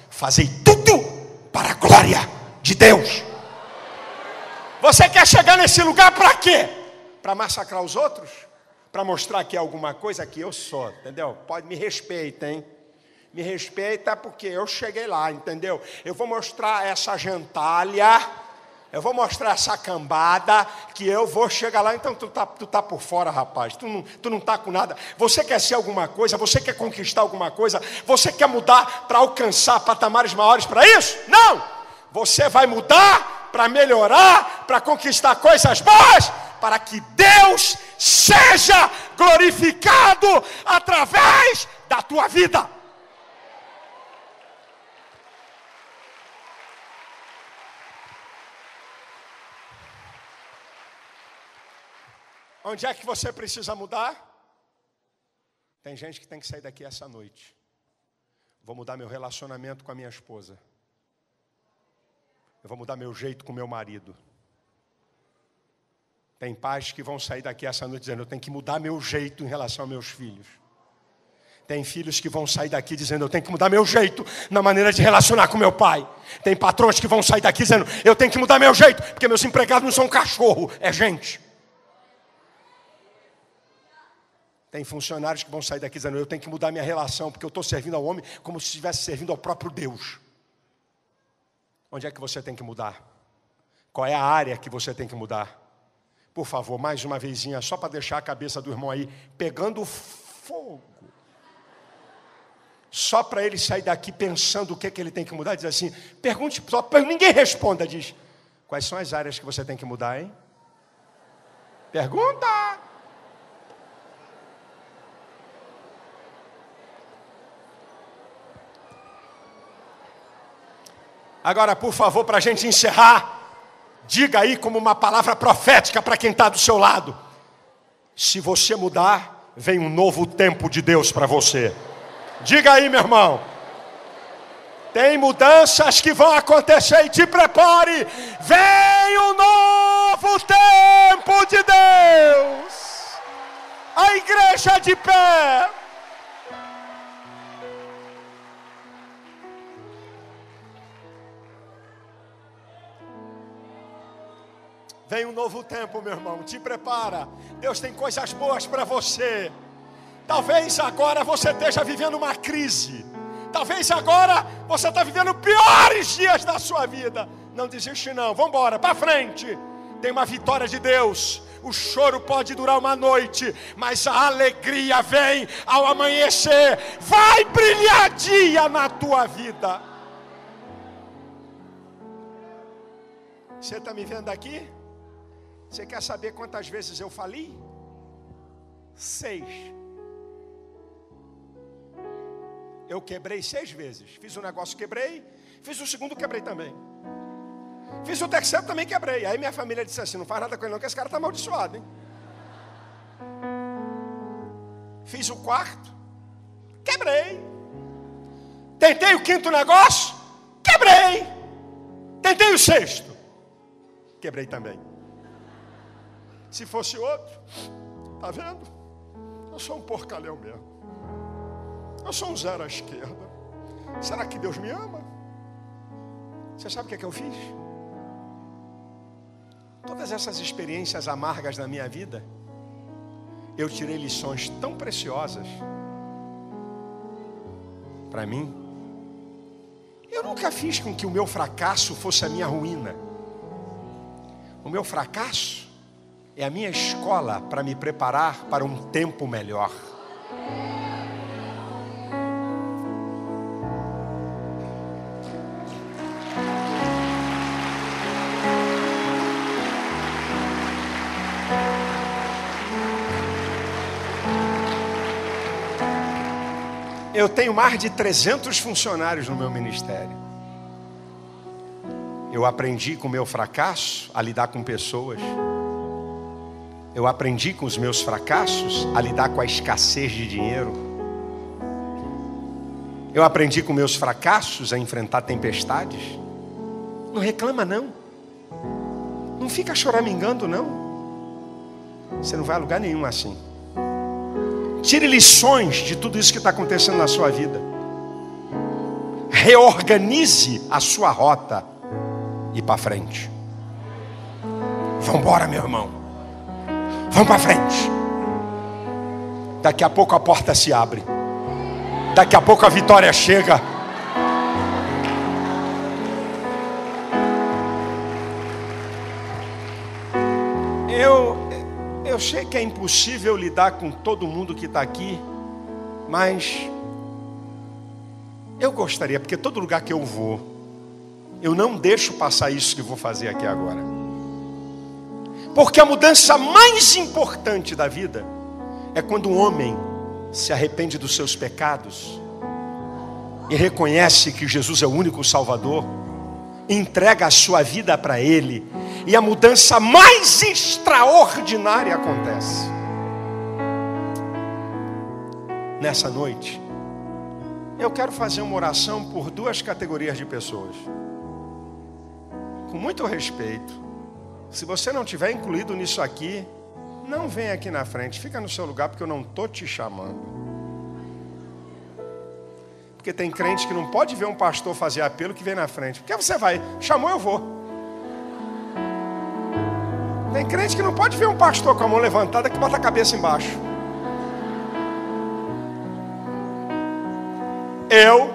fazei tudo para a glória de Deus. Você quer chegar nesse lugar para quê? Para massacrar os outros? Para mostrar que é alguma coisa que eu sou, entendeu? Pode me respeitar, hein? Me respeita porque eu cheguei lá, entendeu? Eu vou mostrar essa gentalha eu vou mostrar essa cambada que eu vou chegar lá. Então tu tá, tu tá por fora, rapaz. Tu não, tu não tá com nada. Você quer ser alguma coisa? Você quer conquistar alguma coisa? Você quer mudar para alcançar patamares maiores para isso? Não! Você vai mudar para melhorar, para conquistar coisas boas, para que Deus seja glorificado através da tua vida. Onde é que você precisa mudar? Tem gente que tem que sair daqui essa noite. Vou mudar meu relacionamento com a minha esposa. Eu vou mudar meu jeito com meu marido. Tem pais que vão sair daqui essa noite dizendo: Eu tenho que mudar meu jeito em relação aos meus filhos. Tem filhos que vão sair daqui dizendo: Eu tenho que mudar meu jeito na maneira de relacionar com meu pai. Tem patrões que vão sair daqui dizendo: Eu tenho que mudar meu jeito, porque meus empregados não são cachorro, é gente. Tem funcionários que vão sair daqui dizendo: Eu tenho que mudar minha relação, porque eu estou servindo ao homem como se estivesse servindo ao próprio Deus. Onde é que você tem que mudar? Qual é a área que você tem que mudar? Por favor, mais uma vezinha, só para deixar a cabeça do irmão aí pegando fogo. Só para ele sair daqui pensando o que, é que ele tem que mudar, diz assim: pergunte, só, ninguém responda, diz: Quais são as áreas que você tem que mudar, hein? Pergunta! Agora, por favor, para a gente encerrar, diga aí como uma palavra profética para quem está do seu lado: se você mudar, vem um novo tempo de Deus para você. Diga aí, meu irmão. Tem mudanças que vão acontecer e te prepare. Vem um novo tempo de Deus. A igreja de pé. Vem um novo tempo, meu irmão. Te prepara. Deus tem coisas boas para você. Talvez agora você esteja vivendo uma crise. Talvez agora você está vivendo piores dias da sua vida. Não desiste não. Vamos embora, para frente. Tem uma vitória de Deus. O choro pode durar uma noite, mas a alegria vem ao amanhecer. Vai brilhar dia na tua vida. Você está me vendo aqui? Você quer saber quantas vezes eu fali? Seis. Eu quebrei seis vezes. Fiz um negócio, quebrei. Fiz o segundo, quebrei também. Fiz o terceiro, também quebrei. Aí minha família disse assim: não faz nada com ele, não, que esse cara está amaldiçoado, hein? Fiz o quarto, quebrei. Tentei o quinto negócio, quebrei. Tentei o sexto, quebrei também. Se fosse outro, tá vendo? Eu sou um porcalhão mesmo. Eu sou um zero à esquerda. Será que Deus me ama? Você sabe o que, é que eu fiz? Todas essas experiências amargas na minha vida, eu tirei lições tão preciosas para mim. Eu nunca fiz com que o meu fracasso fosse a minha ruína. O meu fracasso é a minha escola para me preparar para um tempo melhor. Eu tenho mais de 300 funcionários no meu ministério. Eu aprendi com o meu fracasso a lidar com pessoas. Eu aprendi com os meus fracassos a lidar com a escassez de dinheiro. Eu aprendi com meus fracassos a enfrentar tempestades. Não reclama não. Não fica choramingando não. Você não vai a lugar nenhum assim. Tire lições de tudo isso que está acontecendo na sua vida. Reorganize a sua rota e para frente. Vamos embora, meu irmão. Vamos para frente. Daqui a pouco a porta se abre. Daqui a pouco a vitória chega. Eu eu sei que é impossível lidar com todo mundo que está aqui, mas eu gostaria, porque todo lugar que eu vou, eu não deixo passar isso que vou fazer aqui agora. Porque a mudança mais importante da vida é quando o homem se arrepende dos seus pecados e reconhece que Jesus é o único Salvador, entrega a sua vida para Ele e a mudança mais extraordinária acontece. Nessa noite, eu quero fazer uma oração por duas categorias de pessoas. Com muito respeito, se você não tiver incluído nisso aqui, não vem aqui na frente, fica no seu lugar porque eu não estou te chamando. Porque tem crente que não pode ver um pastor fazer apelo que vem na frente. Porque você vai, chamou, eu vou. Tem crente que não pode ver um pastor com a mão levantada que bota a cabeça embaixo. Eu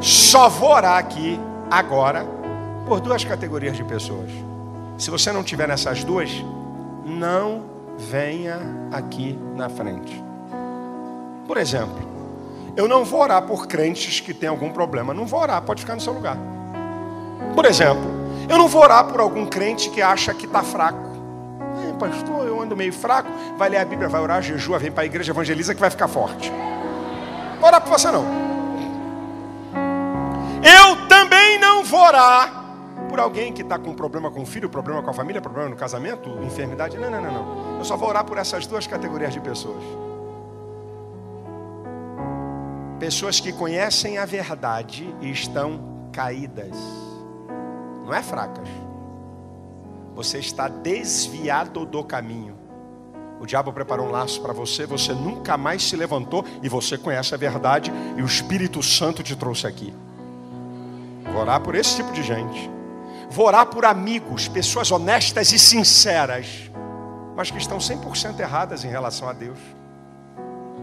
só vou orar aqui agora por duas categorias de pessoas. Se você não tiver nessas duas, não venha aqui na frente. Por exemplo, eu não vou orar por crentes que têm algum problema. Não vou orar, pode ficar no seu lugar. Por exemplo, eu não vou orar por algum crente que acha que está fraco pastor, eu ando meio fraco. Vai ler a Bíblia, vai orar, jejua, vem para a igreja, evangeliza que vai ficar forte. Não vou orar por você não. Eu também não vou orar por alguém que está com problema com o filho, problema com a família, problema no casamento, enfermidade. Não, não, não, não. Eu só vou orar por essas duas categorias de pessoas. Pessoas que conhecem a verdade e estão caídas. Não é fracas você está desviado do caminho. O diabo preparou um laço para você, você nunca mais se levantou e você conhece a verdade e o Espírito Santo te trouxe aqui. Vou orar por esse tipo de gente. Vou orar por amigos, pessoas honestas e sinceras, mas que estão 100% erradas em relação a Deus.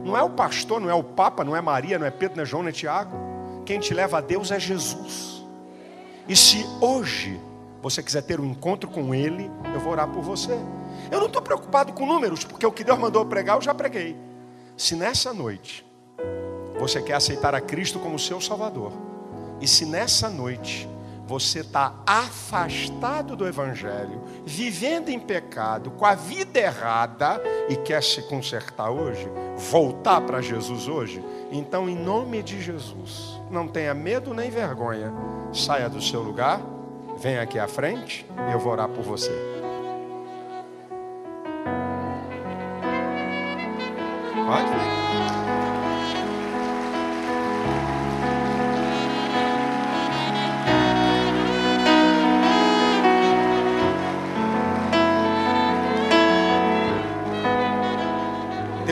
Não é o pastor, não é o Papa, não é Maria, não é Pedro, não é João, não é Tiago. Quem te leva a Deus é Jesus. E se hoje você quiser ter um encontro com Ele, eu vou orar por você. Eu não estou preocupado com números, porque o que Deus mandou pregar, eu já preguei. Se nessa noite você quer aceitar a Cristo como seu Salvador, e se nessa noite você está afastado do Evangelho, vivendo em pecado, com a vida errada e quer se consertar hoje, voltar para Jesus hoje, então, em nome de Jesus, não tenha medo nem vergonha, saia do seu lugar Vem aqui à frente e eu vou orar por você.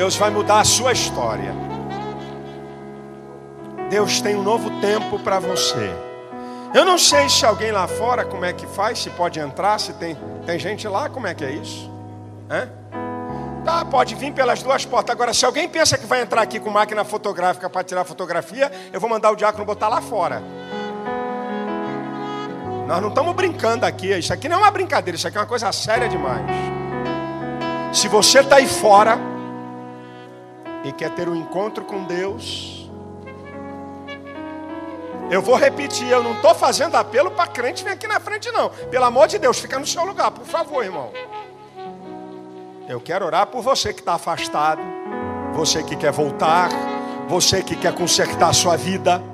Deus vai mudar a sua história. Deus tem um novo tempo para você. Eu não sei se alguém lá fora como é que faz, se pode entrar, se tem, tem gente lá, como é que é isso? É? Tá, pode vir pelas duas portas. Agora, se alguém pensa que vai entrar aqui com máquina fotográfica para tirar fotografia, eu vou mandar o diácono botar lá fora. Nós não estamos brincando aqui. Isso aqui não é uma brincadeira, isso aqui é uma coisa séria demais. Se você está aí fora e quer ter um encontro com Deus, eu vou repetir, eu não estou fazendo apelo para crente vir aqui na frente, não. Pelo amor de Deus, fica no seu lugar, por favor, irmão. Eu quero orar por você que está afastado, você que quer voltar, você que quer consertar a sua vida.